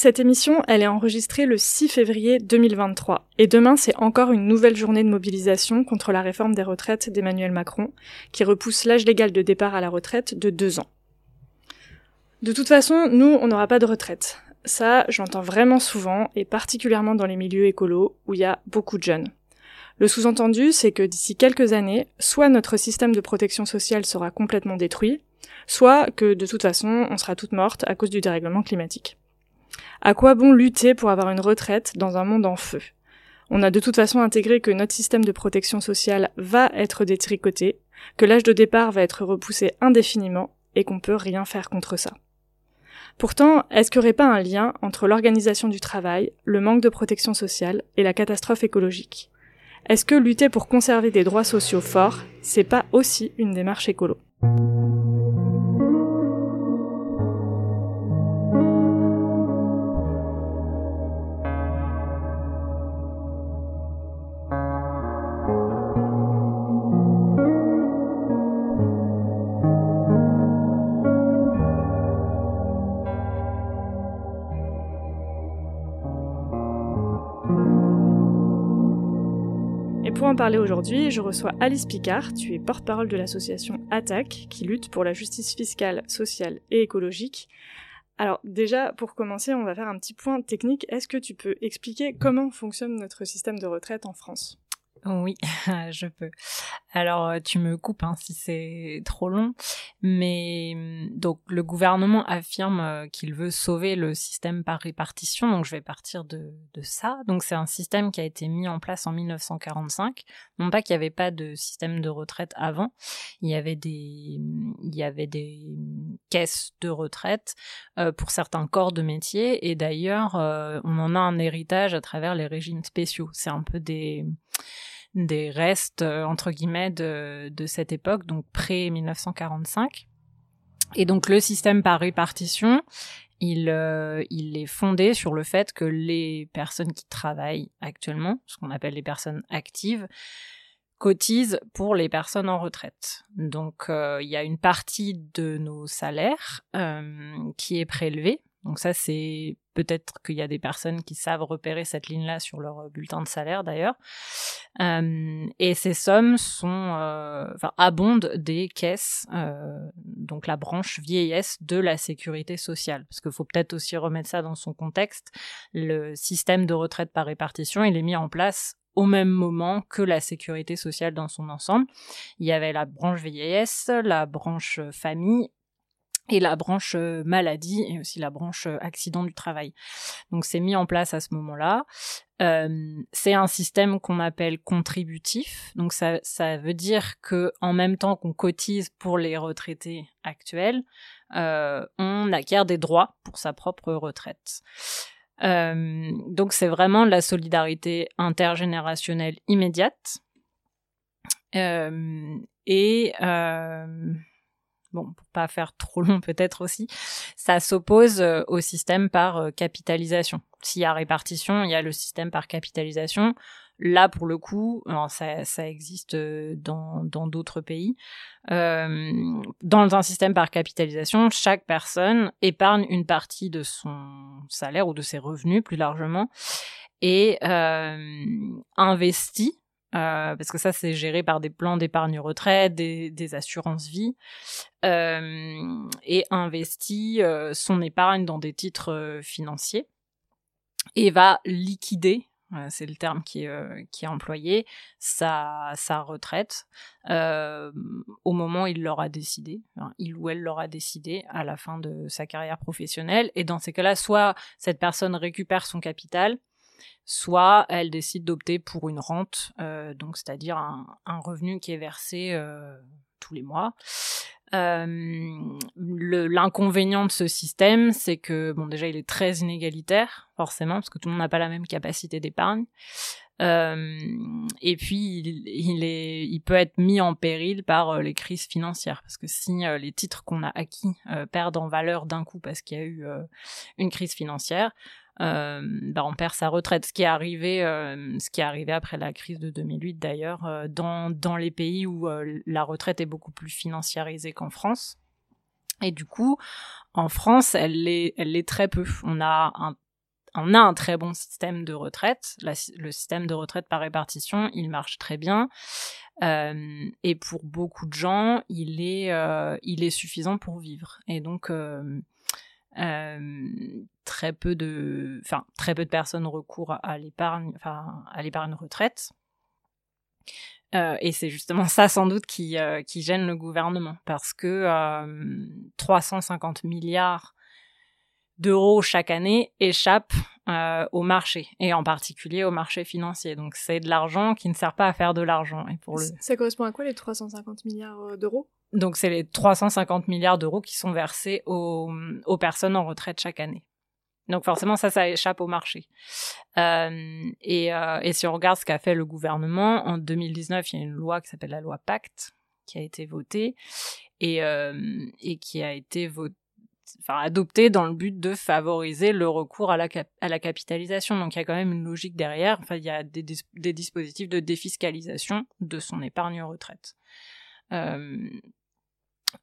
Cette émission, elle est enregistrée le 6 février 2023. Et demain, c'est encore une nouvelle journée de mobilisation contre la réforme des retraites d'Emmanuel Macron, qui repousse l'âge légal de départ à la retraite de deux ans. De toute façon, nous, on n'aura pas de retraite. Ça, j'entends vraiment souvent, et particulièrement dans les milieux écolos, où il y a beaucoup de jeunes. Le sous-entendu, c'est que d'ici quelques années, soit notre système de protection sociale sera complètement détruit, soit que de toute façon, on sera toutes mortes à cause du dérèglement climatique. À quoi bon lutter pour avoir une retraite dans un monde en feu? On a de toute façon intégré que notre système de protection sociale va être détricoté, que l'âge de départ va être repoussé indéfiniment et qu'on peut rien faire contre ça. Pourtant, est-ce qu'il n'y aurait pas un lien entre l'organisation du travail, le manque de protection sociale et la catastrophe écologique? Est-ce que lutter pour conserver des droits sociaux forts, c'est pas aussi une démarche écolo? Aujourd'hui, je reçois Alice Picard, tu es porte-parole de l'association ATTAC, qui lutte pour la justice fiscale, sociale et écologique. Alors déjà, pour commencer, on va faire un petit point technique. Est-ce que tu peux expliquer comment fonctionne notre système de retraite en France? Oui, je peux. Alors, euh, tu me coupes hein, si c'est trop long, mais hum, donc le gouvernement affirme euh, qu'il veut sauver le système par répartition, donc je vais partir de, de ça. Donc c'est un système qui a été mis en place en 1945. Non pas qu'il n'y avait pas de système de retraite avant, il y avait des, il y avait des caisses de retraite euh, pour certains corps de métier, et d'ailleurs on en a un héritage à travers les régimes spéciaux. C'est un peu des des restes euh, entre guillemets de, de cette époque, donc pré 1945. Et donc le système par répartition, il, euh, il est fondé sur le fait que les personnes qui travaillent actuellement, ce qu'on appelle les personnes actives, cotisent pour les personnes en retraite. Donc euh, il y a une partie de nos salaires qui est prélevée donc ça, c'est peut-être qu'il y a des personnes qui savent repérer cette ligne-là sur leur euh, bulletin de salaire d'ailleurs. Euh, et ces sommes sont, euh, enfin, abondent des caisses, donc la branche vieillesse de la sécurité sociale. Parce qu'il faut peut-être aussi remettre ça dans son contexte. Le système de retraite par répartition, il est mis en place au même moment que la sécurité sociale dans son ensemble. Il y avait la branche vieillesse, la branche famille et la branche euh, maladie et aussi la branche euh, accident du travail. Donc c'est mis en place à ce moment-là. Euh, c'est un système qu'on appelle contributif. Donc ça, ça veut dire que en même temps qu'on cotise pour les retraités actuels, euh, on acquiert des droits pour sa propre retraite. Euh, donc c'est vraiment de la solidarité intergénérationnelle immédiate. et bon, pour pas faire trop long peut-être aussi, ça s'oppose euh, au système par euh, capitalisation. S'il y a répartition, il y a le système par capitalisation. Là, pour le coup, ça, ça, existe euh, dans d'autres pays. Dans un système par capitalisation, chaque personne épargne une partie de son salaire ou de ses revenus plus largement et investit euh, parce que ça c'est géré par des plans d'épargne retraite, des, des assurances vie, euh, et investit euh, son épargne dans des titres euh, financiers et va liquider, c'est le terme qui est, qui est employé, sa, sa retraite au moment où il l'aura décidé, il ou elle l'aura décidé à la fin de sa carrière professionnelle. Et dans ces cas-là, soit cette personne récupère son capital, soit elle décide d'opter pour une rente, euh, donc c'est-à-dire un, revenu qui est versé euh, tous les mois. Euh, l'inconvénient de ce système, c'est que bon déjà il est très inégalitaire forcément parce que tout le monde n'a pas la même capacité d'épargne. et puis il, peut être mis en péril par les crises financières parce que si les titres qu'on a acquis perdent en valeur d'un coup parce qu'il y a eu une crise financière, euh, bah, on perd sa retraite. Ce qui est arrivé, euh, ce qui est arrivé après la crise de 2008 d'ailleurs, euh, dans, dans les pays où la retraite est beaucoup plus financiarisée qu'en France. Et du coup, en France, elle l'est, elle est très peu. On a un on a un très bon système de retraite. le système de retraite par répartition, il marche très bien. Euh, et pour beaucoup de gens, il est, euh, il est suffisant pour vivre. Et donc, euh, très peu de, enfin, très peu de personnes recourent à l'épargne, enfin, à l'épargne retraite. et c'est justement ça sans doute qui, qui gêne le gouvernement parce que 350 milliards d'euros chaque année échappent euh, au marché et en particulier au marché financier. Donc c'est de l'argent qui ne sert pas à faire de l'argent. Et pour le... Ça correspond à quoi les 350 milliards euh, d'euros? Donc c'est les 350 milliards d'euros qui sont versés aux, aux, personnes en retraite chaque année. Donc forcément ça, ça échappe au marché. Euh, et, euh, et si on regarde ce qu'a fait le gouvernement, en 2019, il y a une loi qui s'appelle la loi Pacte qui a été votée et, euh, et qui a été votée enfin, dans le but de favoriser le recours à la, à la capitalisation. Donc il y a quand même une logique derrière. Enfin, il y a des, des dispositifs de défiscalisation de son épargne retraite.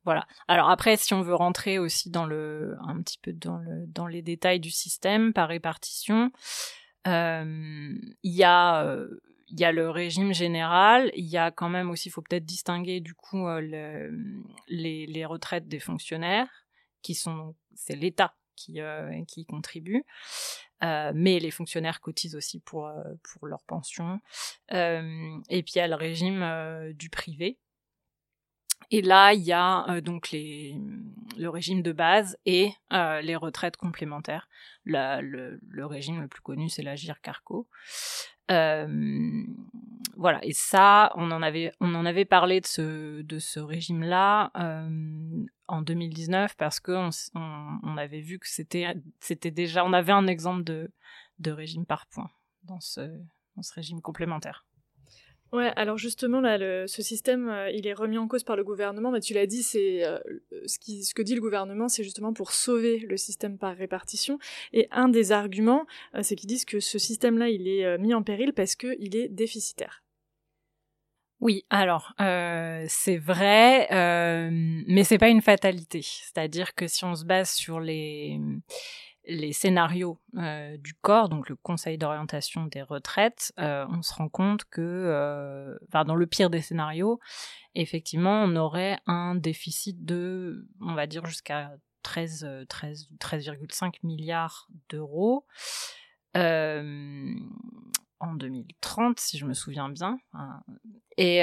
Voilà. Alors après, si on veut rentrer aussi dans le, un petit peu dans le, dans les détails du système par répartition, euh, il y a, euh, y a le régime général, il y a quand même aussi, il faut peut-être distinguer du coup euh, le, les, les retraites des fonctionnaires qui sont, c'est l'État qui, qui contribue. Mais les fonctionnaires cotisent aussi pour, pour leur pension. et puis il y a le régime du privé. Et là, il y a donc les, le régime de base et les retraites complémentaires. le, régime le plus connu, c'est la Carco. Euh, voilà, et ça, on en avait, on en avait parlé de ce, de ce régime-là euh, en 2019 parce que on, on, avait vu que c'était, c'était déjà, on avait un exemple de, de régime par points dans ce, dans ce régime complémentaire. Ouais, alors justement, là, ce système, euh, il est remis en cause par le gouvernement, mais tu l'as dit, c'est euh, ce, que dit le gouvernement, c'est justement pour sauver le système par répartition. Et un des arguments, euh, c'est qu'ils disent que ce système-là, il est mis en péril parce qu'il est déficitaire. Oui, alors c'est vrai, mais c'est pas une fatalité. C'est-à-dire que si on se base sur les les scénarios euh, du corps, donc le Conseil d'orientation des retraites, euh, on se rend compte que, euh, dans le pire des scénarios, effectivement, on aurait un déficit de, on va dire, jusqu'à 13, 13, 13,5 milliards d'euros en 2030, si je me souviens bien. Hein. Et,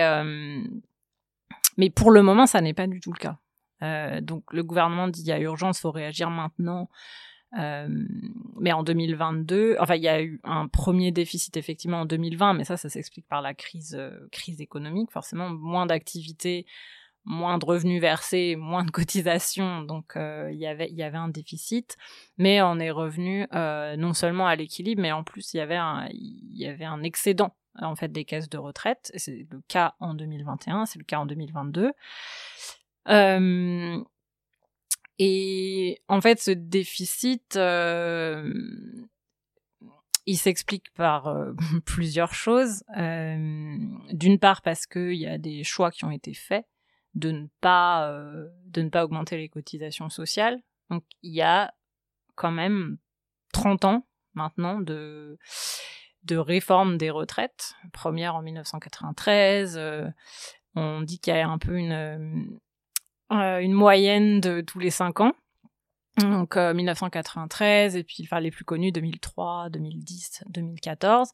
mais pour le moment, ça n'est pas du tout le cas. donc le gouvernement dit il y a urgence, faut réagir maintenant. Euh, mais en 2022, enfin, il y a eu un premier déficit effectivement en 2020, mais ça, ça s'explique par la crise, euh, crise économique. Forcément, moins d'activité, moins de revenus versés, moins de cotisations, donc euh, il y avait il y avait un déficit, mais on est revenu non seulement à l'équilibre, mais en plus il y avait un il y avait un excédent en fait des caisses de retraite. C'est le cas en 2021, c'est le cas en 2022. Euh, et en fait, ce déficit, euh, il s'explique par euh, plusieurs choses. Euh, d'une part, parce qu'il y a des choix qui ont été faits de ne pas de ne pas augmenter les cotisations sociales. Donc, il y a quand même 30 ans maintenant de de réforme des retraites. Première en 1993. on dit qu'il y a un peu une une moyenne de tous les cinq ans. Donc 1993 euh, et puis enfin les plus connus 2003, 2010, 2014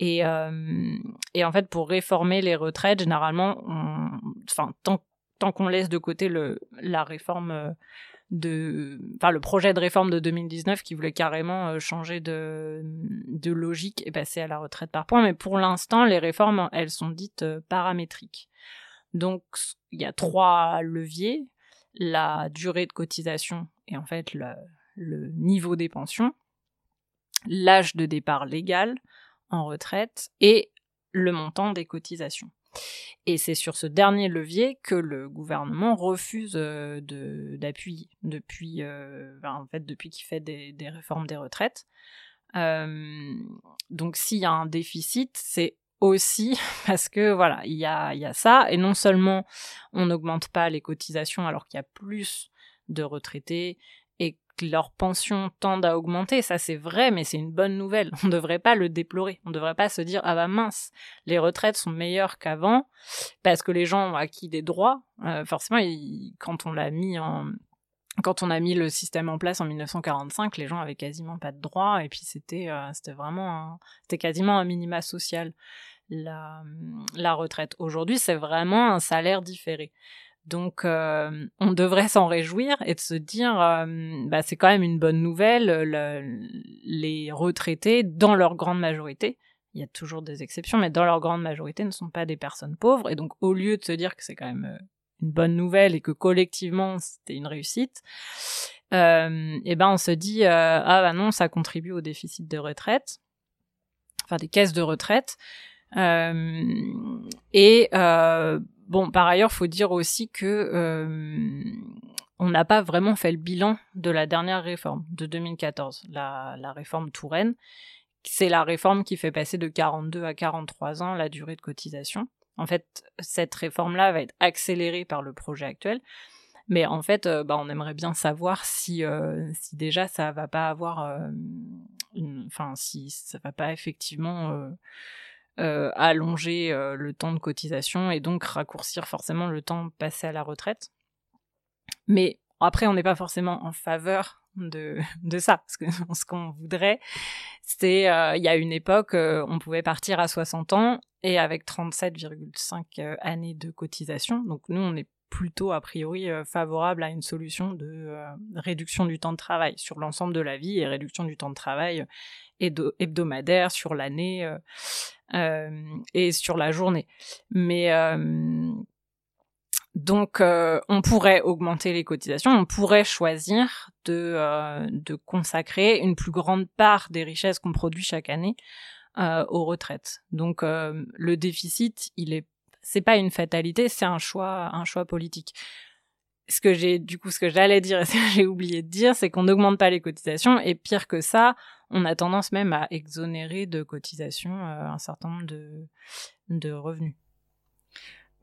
et euh, et en fait pour réformer les retraites généralement enfin tant tant qu'on laisse de côté le la réforme de enfin le projet de réforme de 2019 qui voulait carrément changer de de logique et passer à la retraite par points. Mais pour l'instant les réformes elles sont dites paramétriques donc, il y a trois leviers. La durée de cotisation et en fait le, niveau des pensions, l'âge de départ légal en retraite et le montant des cotisations. Et c'est sur ce dernier levier que le gouvernement refuse euh, d'appuyer depuis, euh, en fait, depuis qu'il fait des, réformes des retraites. Euh, donc s'il y a un déficit, c'est aussi parce que voilà, il y a, y a ça, et non seulement on n'augmente pas les cotisations alors qu'il y a plus de retraités, et que leurs pensions tendent à augmenter, ça c'est vrai, mais c'est une bonne nouvelle. On ne devrait pas le déplorer. On ne devrait pas se dire ah bah mince, les retraites sont meilleures qu'avant parce que les gens ont acquis des droits. Euh, forcément, quand on l'a mis en quand on a mis le système en place en 1945, les gens avaient quasiment pas de droits et puis c'était euh, c'était vraiment c'était quasiment un minima social la retraite. Aujourd'hui, c'est vraiment un salaire différé. Donc, euh, on devrait s'en réjouir et de se dire, euh, bah, c'est quand même une bonne nouvelle. les retraités, dans leur grande majorité, il y a toujours des exceptions, mais dans leur grande majorité, ne sont pas des personnes pauvres. Et donc, au lieu de se dire que c'est quand même une bonne nouvelle et que collectivement c'était une réussite, euh, et ben on se dit ah bah non, ça contribue au déficit de retraite, enfin des caisses de retraite. et Bon, par ailleurs, faut dire aussi que euh, on n'a pas vraiment fait le bilan de la dernière réforme de 2014, la, la réforme Touraine. C'est la réforme qui fait passer de 42 à 43 ans la durée de cotisation. En fait, cette réforme-là va être accélérée par le projet actuel. Mais en fait, euh, bah, on aimerait bien savoir si, euh, si déjà ça va pas avoir, enfin, si ça va pas effectivement euh, allonger euh, le temps de cotisation et donc raccourcir forcément le temps passé à la retraite. Mais après, on n'est pas forcément en faveur de, ça, parce ce qu'on voudrait, c'est, euh, il y a une époque, on pouvait partir à 60 ans et avec 37,5 années de cotisation. Donc nous, on est plutôt a priori favorable à une solution de réduction du temps de travail sur l'ensemble de la vie et réduction du temps de travail hebdomadaire sur l'année euh, et sur la journée. Mais euh, donc, euh, on pourrait augmenter les cotisations, on pourrait choisir de, de consacrer une plus grande part des richesses qu'on produit chaque année aux retraites. Donc, le déficit, il est, c'est pas une fatalité, c'est un choix, un choix politique. Ce que j'ai, du coup, ce que j'allais dire et ce que j'ai oublié de dire, c'est qu'on n'augmente pas les cotisations et pire que ça, on a tendance même à exonérer de cotisations euh, un certain nombre de, de revenus.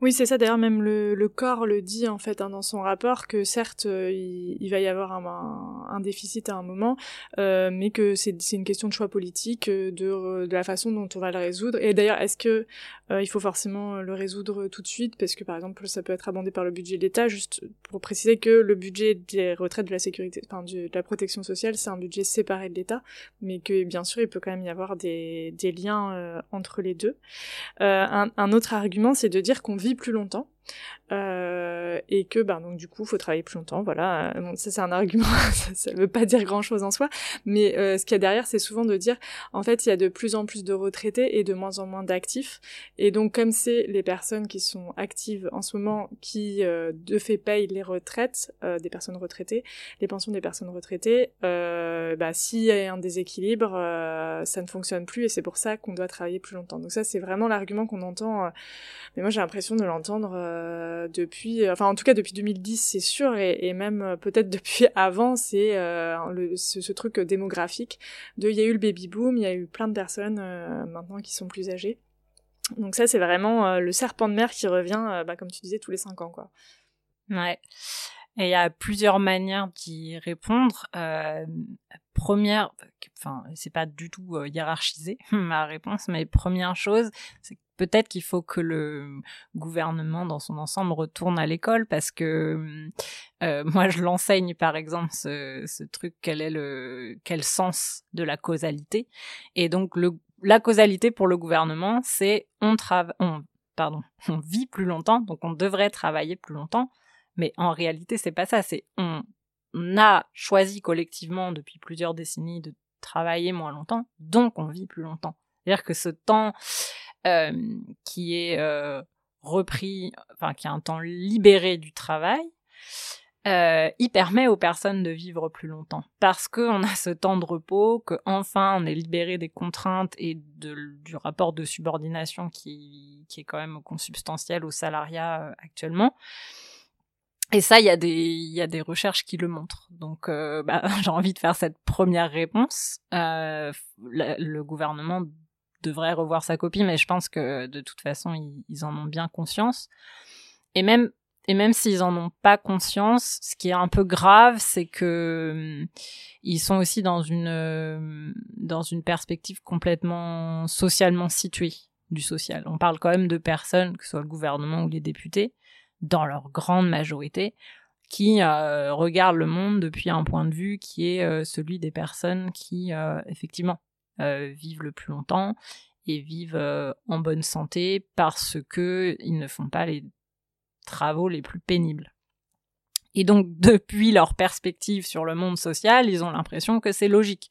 Oui, c'est ça. D'ailleurs, même le, le, corps le dit en fait hein, dans son rapport que certes, euh, il, va y avoir un, déficit à un moment, euh, mais que c'est une question de choix politique, euh, de, de, la façon dont on va le résoudre. Et d'ailleurs, est-ce que il faut forcément le résoudre tout de suite? Parce que par exemple, ça peut être abondé par le budget de l'État. Juste pour préciser que le budget des retraites de la sécurité, enfin de la protection sociale, c'est un budget séparé de l'État, mais que bien sûr, il peut quand même y avoir des, des liens entre les deux. Un, un, autre argument, c'est de dire qu'on plus longtemps euh, et que ben donc du coup faut travailler plus longtemps voilà. Bon, ça c'est un argument ça, veut pas dire grand chose en soi. Mais euh, ce qu'il y a derrière c'est souvent de dire en fait il y a de plus en plus de retraités et de moins en moins d'actifs. Et donc comme c'est les personnes qui sont actives en ce moment qui euh, de fait payent les retraites euh, des personnes retraitées les pensions des personnes retraitées euh, bah s'il y a un déséquilibre ça ne fonctionne plus et c'est pour ça qu'on doit travailler plus longtemps. Donc ça c'est vraiment l'argument qu'on entend mais moi j'ai l'impression de l'entendre euh, depuis, enfin en tout cas depuis 2010 c'est sûr, et, même euh, peut-être depuis avant, c'est euh, ce, truc démographique de il y a eu le baby boom, il y a eu plein de personnes maintenant qui sont plus âgées. Donc ça c'est vraiment le serpent de mer qui revient, bah, comme tu disais, tous les cinq ans quoi. Ouais. Et il y a plusieurs manières d'y répondre. Euh, première, enfin, c'est pas du tout hiérarchisé ma réponse, mais première chose, c'est peut-être qu'il faut que le gouvernement dans son ensemble retourne à l'école parce que euh, moi je l'enseigne par exemple ce, truc quel est le quel sens de la causalité. Et donc la causalité pour le gouvernement c'est on travaille on pardon on vit plus longtemps donc on devrait travailler plus longtemps. Mais en réalité c'est pas ça c'est on, on a choisi collectivement depuis plusieurs décennies de travailler moins longtemps donc on vit plus longtemps. C'est-à-dire que ce temps qui est euh, repris, enfin qui a un temps libéré du travail, euh, il permet aux personnes de vivre plus longtemps parce qu'on a ce temps de repos, que enfin on est libéré des contraintes et de, du rapport de subordination qui, qui est quand même consubstantiel au salariat actuellement. Et ça, il y a des y a des recherches qui le montrent. Donc, bah, j'ai envie de faire cette première réponse. le gouvernement devrait revoir sa copie, mais je pense que de toute façon, ils, en ont bien conscience. Et même et même s'ils en ont pas conscience, ce qui est un peu grave, c'est que hum, ils sont aussi dans une euh, dans une perspective complètement socialement située du social. On parle quand même de personnes, que ce soit le gouvernement ou les députés, dans leur grande majorité, qui euh, regardent le monde depuis un point de vue qui est euh, celui des personnes qui effectivement vivent le plus longtemps et vivent en bonne santé parce que ils ne font pas les travaux les plus pénibles. Et donc, depuis leur perspective sur le monde social, ils ont l'impression que c'est logique.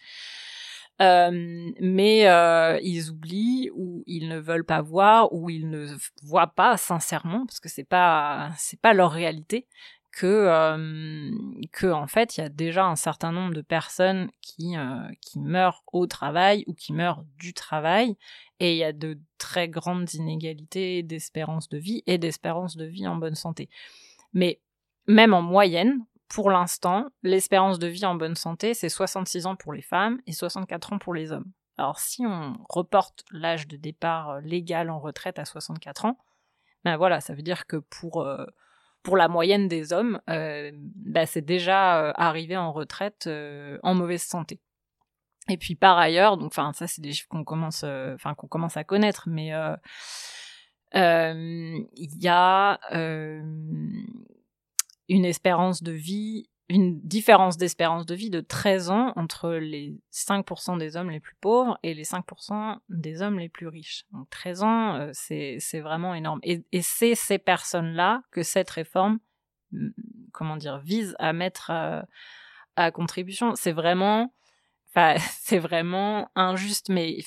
Euh, mais euh, ils oublient ou ils ne veulent pas voir ou ils ne voient pas sincèrement parce que c'est pas c'est pas leur réalité que euh, que en fait il y a déjà un certain nombre de personnes qui euh, qui meurent au travail ou qui meurent du travail et il y a de très grandes inégalités d'espérance de vie et d'espérance de vie en bonne santé. Mais même en moyenne, pour l'instant, l'espérance de vie en bonne santé, c'est 66 ans pour les femmes et 64 ans pour les hommes. Alors si on reporte l'âge de départ euh, légal en retraite à 64 ans, ben voilà, ça veut dire que pour pour la moyenne des hommes, euh, ben c'est déjà arrivé en retraite en mauvaise santé. Et puis par ailleurs, donc enfin ça c'est des chiffres qu'on commence, euh, enfin qu'on commence à connaître, mais euh, euh, il y a une espérance de vie, une différence d'espérance de vie de 13 ans entre les 5% des hommes les plus pauvres et les 5% des hommes les plus riches. Donc 13 ans, c'est c'est vraiment énorme. Et, et c'est ces personnes-là que cette réforme, comment dire, vise à mettre à contribution. C'est vraiment c'est vraiment injuste, mais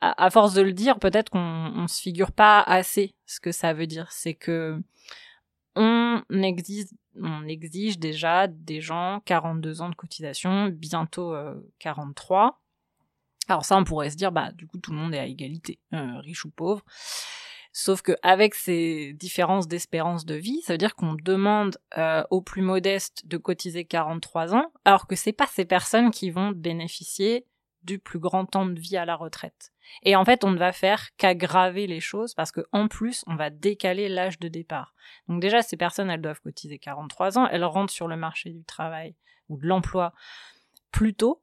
à, force de le dire, peut-être qu'on on se figure pas assez ce que ça veut dire. C'est que on exige, on exige déjà des gens 42 ans de cotisation, bientôt 43. Euh, Alors ça, on pourrait se dire, bah du coup, tout le monde est à égalité, euh, riche ou pauvre. Sauf qu'avec ces différences d'espérance de vie, ça veut dire qu'on demande euh, aux plus modestes de cotiser 43 ans, alors que c'est pas ces personnes qui vont bénéficier du plus grand temps de vie à la retraite. Et en fait, on ne va faire qu'aggraver les choses parce que en plus, on va décaler l'âge de départ. Donc déjà, ces personnes, elles doivent cotiser 43 ans, elles rentrent sur le marché du travail ou de l'emploi plus tôt.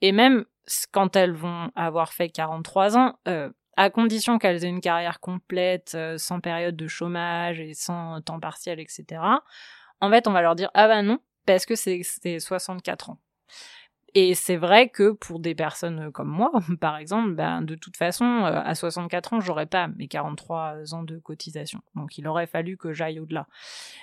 Et même quand elles vont avoir fait 43 ans, euh, à condition qu'elles aient une carrière complète, euh, sans période de chômage et sans temps partiel, etc. En fait, on va leur dire ah bah non, parce que c'est 64 ans. Et c'est vrai que pour des personnes comme moi, par exemple, ben, de toute façon, euh, à 64 ans, j'aurais pas mes 43 ans de cotisation. Donc il aurait fallu que j'aille au-delà.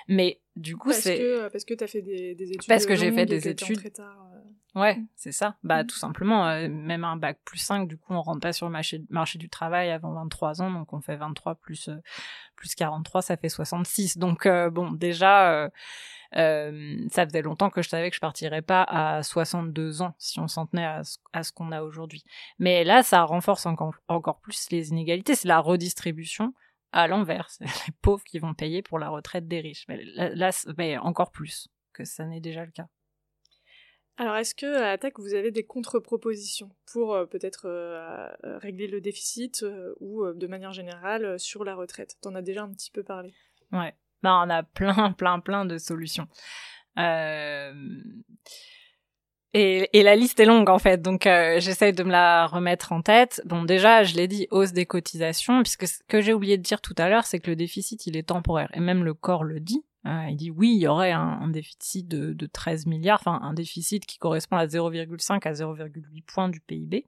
Mais du coup, c'est... Que, parce que tu as fait des, études. Parce que j'ai fait des études. Très tard, euh. Ouais, c'est ça. Bah, mm. tout simplement, euh, même un bac plus 5, du coup, on rentre pas sur le marché, marché du travail avant 23 ans. Donc on fait 23 plus, plus 43, ça fait 66. Donc bon, déjà euh, ça faisait longtemps que je savais que je partirais pas à 62 ans si on s'en tenait à, ce, qu'on a aujourd'hui. Mais là, ça renforce encore, encore plus les inégalités. C'est la redistribution à l'envers. C'est les pauvres qui vont payer pour la retraite des riches. Mais là, mais encore plus que ça n'est déjà le cas. Alors, est-ce que à Attaque, vous avez des contre-propositions pour euh, peut-être euh, régler le déficit ou de manière générale sur la retraite? T'en as déjà un petit peu parlé. Ouais. Ben, on a plein, plein, plein de solutions. Euh, et, la liste est longue en fait, donc euh, j'essaye de me la remettre en tête. Bon, déjà, je l'ai dit, hausse des cotisations, puisque ce que j'ai oublié de dire tout à l'heure, c'est que le déficit, il est temporaire. Et même le corps le dit. Hein, il dit oui, il y aurait un, déficit de, de 13 milliards, enfin un déficit qui correspond à 0,5 à 0,8 points du PIB.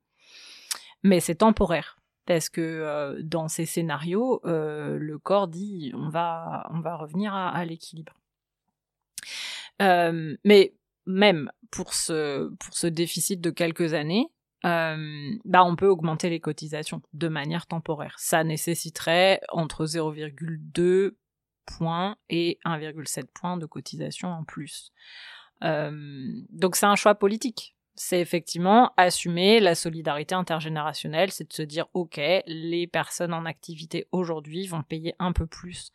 Mais c'est temporaire parce que euh, dans ces scénarios, euh, le corps dit on va, on va revenir à, l'équilibre. Euh, mais même pour ce, pour ce déficit de quelques années, bah on peut augmenter les cotisations de manière temporaire. Ça nécessiterait entre 0,2 points et 1,7 points de cotisation en plus. donc c'est un choix politique c'est effectivement assumer la solidarité intergénérationnelle, c'est de se dire ok, les personnes en activité aujourd'hui vont payer un peu plus,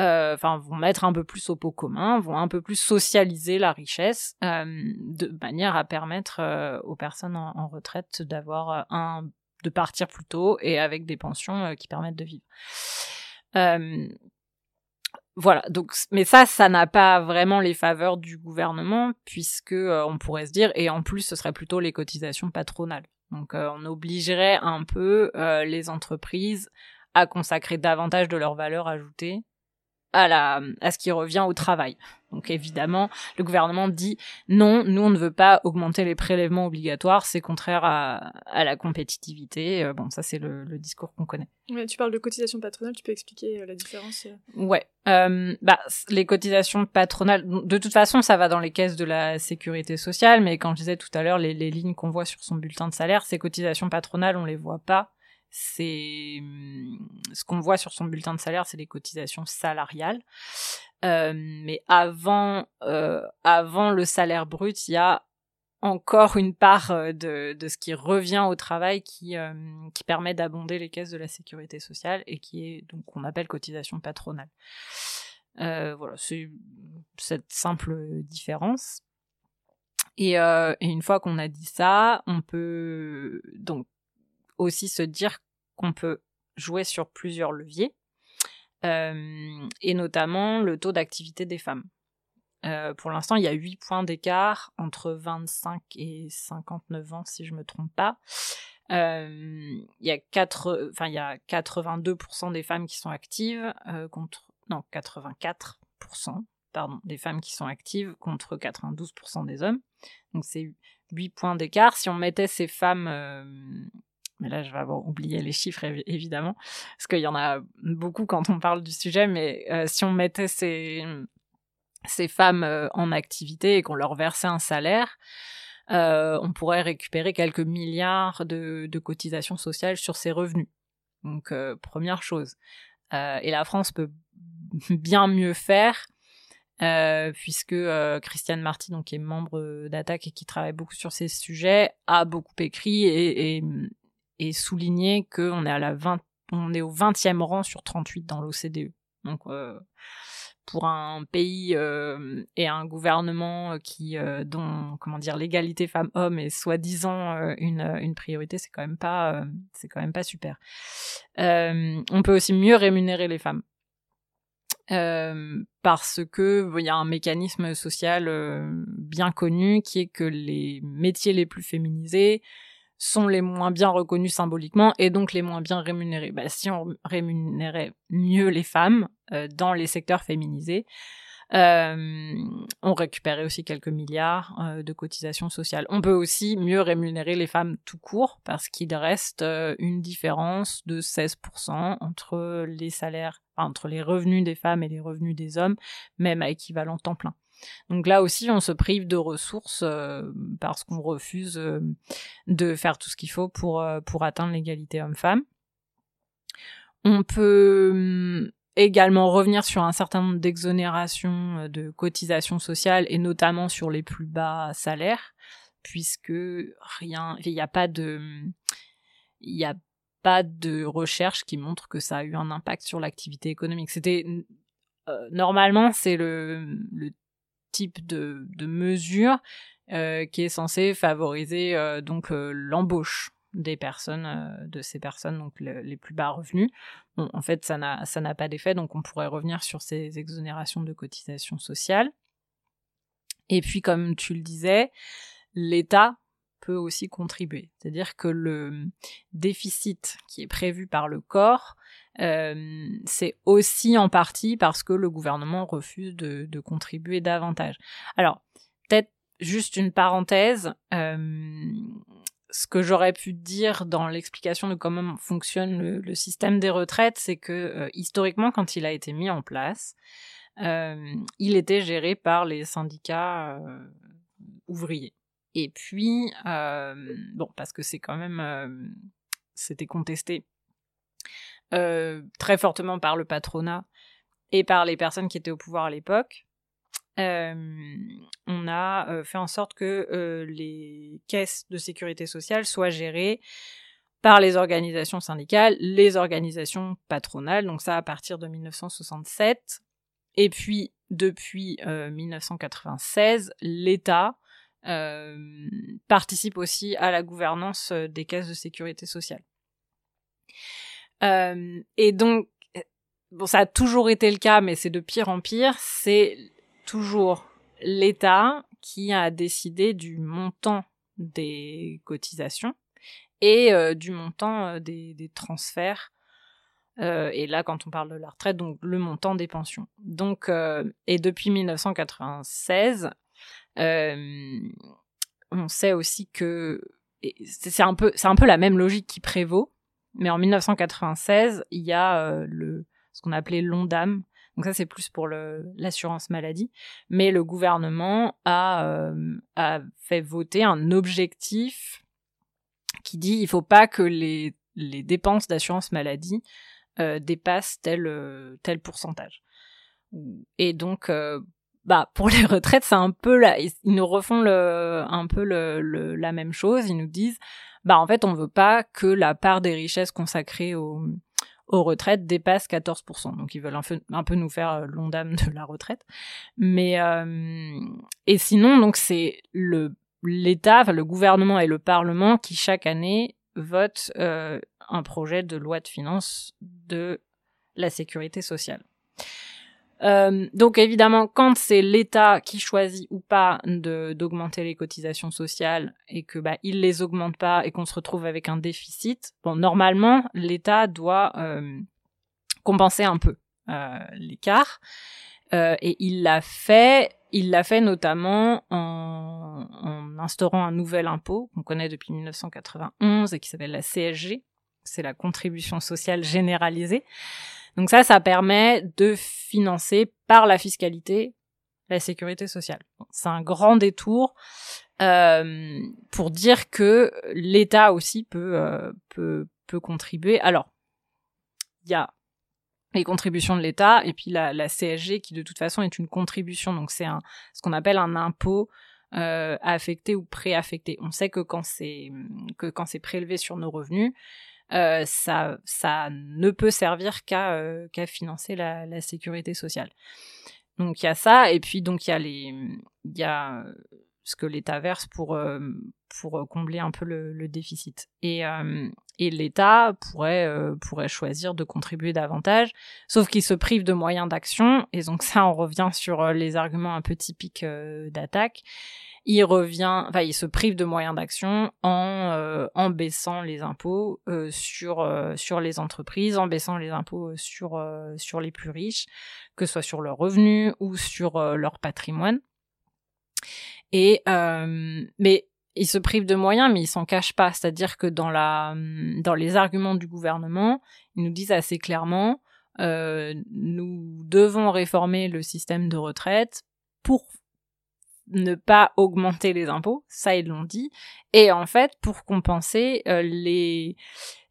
euh, enfin vont mettre un peu plus au pot commun, vont un peu plus socialiser la richesse, euh, de manière à permettre euh, aux personnes en, retraite d'avoir un, de partir plus tôt et avec des pensions qui permettent de vivre voilà, donc mais ça, ça n'a pas vraiment les faveurs du gouvernement puisque euh, on pourrait se dire et en plus ce serait plutôt les cotisations patronales. Donc euh, on obligerait un peu euh, les entreprises à consacrer davantage de leur valeur ajoutée à la à ce qui revient au travail. Donc évidemment, le gouvernement dit non, nous on ne veut pas augmenter les prélèvements obligatoires, c'est contraire à, à la compétitivité. Euh, bon, ça c'est le, le, discours qu'on connaît. Ouais, tu parles de cotisations patronales, tu peux expliquer euh, la différence euh? Ouais, euh, bah les cotisations patronales, de toute façon ça va dans les caisses de la sécurité sociale, mais quand je disais tout à l'heure les, les lignes qu'on voit sur son bulletin de salaire, ces cotisations patronales on les voit pas c'est hum, ce qu'on voit sur son bulletin de salaire, c'est les cotisations salariales. Euh, mais avant, euh, avant le salaire brut, il y a encore une part euh, de, de ce qui revient au travail qui, qui permet d'abonder les caisses de la sécurité sociale et qui est donc qu'on appelle cotisation patronale. Voilà, c'est cette simple différence. Et, et une fois qu'on a dit ça, on peut donc aussi se dire qu'on peut jouer sur plusieurs leviers, euh, et notamment le taux d'activité des femmes. Euh, pour l'instant, il y a 8 points d'écart entre 25 et 59 ans, si je me trompe pas. Euh, il y a 4, enfin il y a 82% des femmes qui sont actives contre non 84% pardon des femmes qui sont actives contre 92% des hommes. Donc c'est 8 points d'écart. Si on mettait ces femmes mais là je vais avoir oublié les chiffres évidemment, parce qu'il y en a beaucoup quand on parle du sujet, mais euh, si on mettait ces, ces femmes euh, en activité et qu'on leur versait un salaire, euh, on pourrait récupérer quelques milliards de, cotisations sociales sur ces revenus. Donc première chose. et la France peut bien mieux faire. puisque Christiane Marty, donc qui est membre d'Attaque et qui travaille beaucoup sur ces sujets, a beaucoup écrit et, et souligner qu'on est à la 20, on est au 20e rang sur 38 dans l'OCDE. Donc euh, pour un pays euh, et un gouvernement qui euh, dont comment dire l'égalité femmes-hommes est soi-disant une, une priorité, c'est quand même pas quand même pas super. on peut aussi mieux rémunérer les femmes. parce que il y a un mécanisme social bien connu qui est que les métiers les plus féminisés sont les moins bien reconnus symboliquement et donc les moins bien rémunérés. Bah, si on rémunérait mieux les femmes euh, dans les secteurs féminisés, euh, on récupérait aussi quelques milliards euh, de cotisations sociales. On peut aussi mieux rémunérer les femmes tout court parce qu'il reste euh, une différence de 16% entre les salaires, entre les revenus des femmes et les revenus des hommes, même à équivalent temps plein. Donc là aussi, on se prive de ressources euh, parce qu'on refuse euh, de faire tout ce qu'il faut pour, euh, pour atteindre l'égalité homme-femme. On peut hum, également revenir sur un certain nombre d'exonérations de cotisations sociales et notamment sur les plus bas salaires, puisque rien, il n'y a pas de, il a pas de recherche qui montre que ça a eu un impact sur l'activité économique. C'était normalement c'est le type de, mesure euh, qui est censé favoriser euh, donc euh, l'embauche des personnes de ces personnes les plus bas revenus. En fait, ça n'a ça n'a pas d'effet, donc on pourrait revenir sur ces exonérations de cotisations sociales. Et puis, comme tu le disais, l'État peut aussi contribuer. C'est-à-dire que le déficit qui est prévu par le corps euh, c'est aussi en partie parce que le gouvernement refuse de, contribuer davantage. Alors, peut-être juste une parenthèse. Euh, ce que j'aurais pu dire dans l'explication de comment fonctionne le, système des retraites, c'est que euh, historiquement, quand il a été mis en place, il était géré par les syndicats ouvriers. Et puis, bon, parce que c'est quand même, c'était contesté euh, très fortement par le patronat et par les personnes qui étaient au pouvoir à l'époque. Euh, on a euh, fait en sorte que les caisses de sécurité sociale soient gérées par les organisations syndicales, les organisations patronales, donc ça à partir de 1967. Et puis, depuis 1996, l'État participe aussi à la gouvernance des caisses de sécurité sociale. Euh, et donc, bon, ça a toujours été le cas, mais c'est de pire en pire. C'est toujours l'État qui a décidé du montant des cotisations et euh, du montant euh, des, des, transferts. Euh, et là, quand on parle de la retraite, donc le montant des pensions. Donc, et depuis 1996, on sait aussi que c'est un peu, c'est un peu la même logique qui prévaut. Mais en 1996, il y a le ce qu'on appelait l'ONDAM, donc ça, c'est plus pour l'assurance maladie. Mais le gouvernement a, euh, a fait voter un objectif qui dit il faut pas que les, les dépenses d'assurance maladie euh, dépassent tel, euh, tel pourcentage. Et donc, euh, bah, pour les retraites, c'est un peu ils nous refont le, un peu la même chose. Ils nous disent, bah, en fait, on veut pas que la part des richesses consacrées aux, aux retraites dépasse 14%. Donc ils veulent un peu, un peu nous faire euh, l'ondame de la retraite. Mais euh, et sinon donc c'est le l'État, le gouvernement et le Parlement qui chaque année votent euh, un projet de loi de finances de la sécurité sociale. Euh, donc évidemment, quand c'est l'État qui choisit ou pas d'augmenter les cotisations sociales et que bah il les augmente pas et qu'on se retrouve avec un déficit, bon normalement l'État doit euh, compenser un peu euh, l'écart et il l'a fait. Il l'a fait notamment en, en instaurant un nouvel impôt qu'on connaît depuis 1991 et qui s'appelle la CSG, c'est la contribution sociale généralisée. Donc ça, ça permet de financer par la fiscalité la sécurité sociale. C'est un grand détour euh, pour dire que l'État aussi peut, euh, peut, peut contribuer. Alors, il y a les contributions de l'État et puis la, la, CSG qui de toute façon est une contribution. Donc c'est un, ce qu'on appelle un impôt euh, affecté ou préaffecté. On sait que quand c'est que quand c'est prélevé sur nos revenus, euh, ça, ça ne peut servir qu'à euh, financer la, sécurité sociale. Donc il y a ça, et puis donc il y a y a ce que l'État verse pour euh, pour combler un peu le, le déficit. Et et l'État pourrait pourrait choisir de contribuer davantage, sauf qu'il se prive de moyens d'action. Et donc ça, on revient sur les arguments un peu typiques d'attaque il revient, enfin, il se prive de moyens d'action en, euh, en baissant les impôts euh, sur euh, sur les entreprises, en baissant les impôts sur sur les plus riches, que ce soit sur leurs revenus ou sur leur patrimoine. Et mais il se prive de moyens, mais il s'en cache pas. C'est-à-dire que dans la dans les arguments du gouvernement, ils nous disent assez clairement nous devons réformer le système de retraite pour ne pas augmenter les impôts, ça ils l'ont dit, et en fait pour compenser euh, les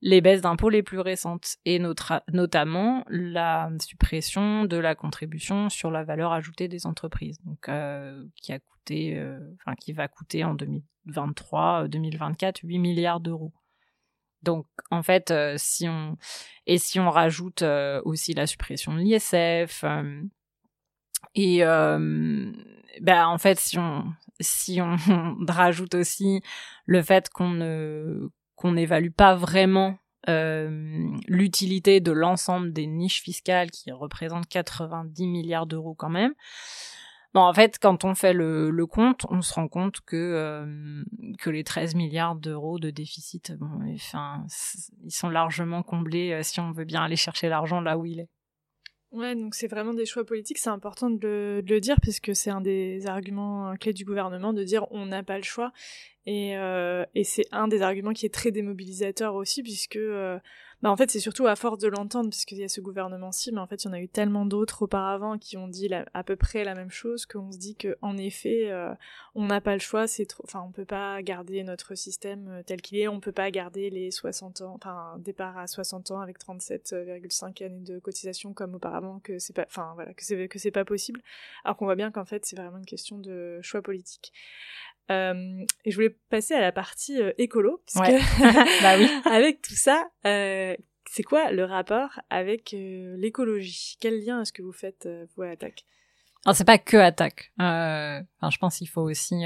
les baisses d'impôts les plus récentes. Et notamment la suppression de la contribution sur la valeur ajoutée des entreprises, donc euh, qui a coûté, euh, qui va coûter en 2023, 2024 8 milliards d'euros. Donc en fait, si on et si on rajoute aussi la suppression de l'ISF et ben en fait si on si on rajoute aussi le fait qu'on ne qu'on n'évalue pas vraiment euh, l'utilité de l'ensemble des niches fiscales qui représentent 90 milliards d'euros quand même. Bon, en fait, quand on fait le, le compte, on se rend compte que euh, que les 13 milliards d'euros de déficit, bon, enfin, ils sont largement comblés euh, si on veut bien aller chercher l'argent là où il est. Ouais, donc c'est vraiment des choix politiques, c'est important de le, dire puisque c'est un des arguments clés du gouvernement de dire on n'a pas le choix. Et, euh, et c'est un des arguments qui est très démobilisateur aussi puisque euh, bah en fait, c'est surtout à force de l'entendre, parce qu'il y a ce gouvernement-ci, mais en fait, il y en a eu tellement d'autres auparavant qui ont dit à peu près la même chose qu'on se dit que, en effet, euh, on n'a pas le choix, c'est trop, enfin, on peut pas garder notre système euh, tel qu'il est, on peut pas garder les 60 ans, enfin, départ à 60 ans avec 37,5 années de cotisation comme auparavant, que c'est pas, enfin, voilà, que c'est, que c'est pas possible. Alors qu'on voit bien qu'en fait, c'est vraiment une question de choix politique. Euh, et je voulais passer à la partie euh, écolo, puisque bah oui. avec tout ça, euh, c'est quoi le rapport avec euh, l'écologie? Quel lien est-ce que vous faites, vous, à Attaque? Alors, c'est pas que Attaque. Enfin, je pense qu'il faut aussi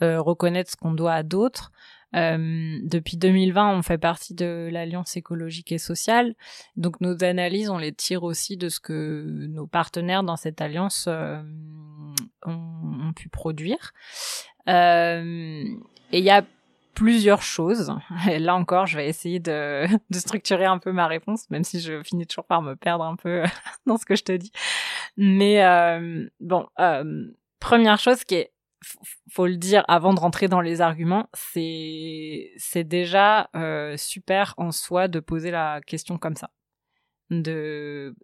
reconnaître ce qu'on doit à d'autres. Depuis 2020, on fait partie de l'Alliance écologique et sociale. Donc nos analyses, on les tire aussi de ce que nos partenaires dans cette alliance ont, ont, pu produire. et il y a plusieurs choses. Et là encore, je vais essayer de, de, structurer un peu ma réponse, même si je finis toujours par me perdre un peu dans ce que je te dis. Mais euh, bon, euh, première chose qui est faut le dire avant de rentrer dans les arguments, c'est c'est déjà euh, super en soi de poser la question comme ça. De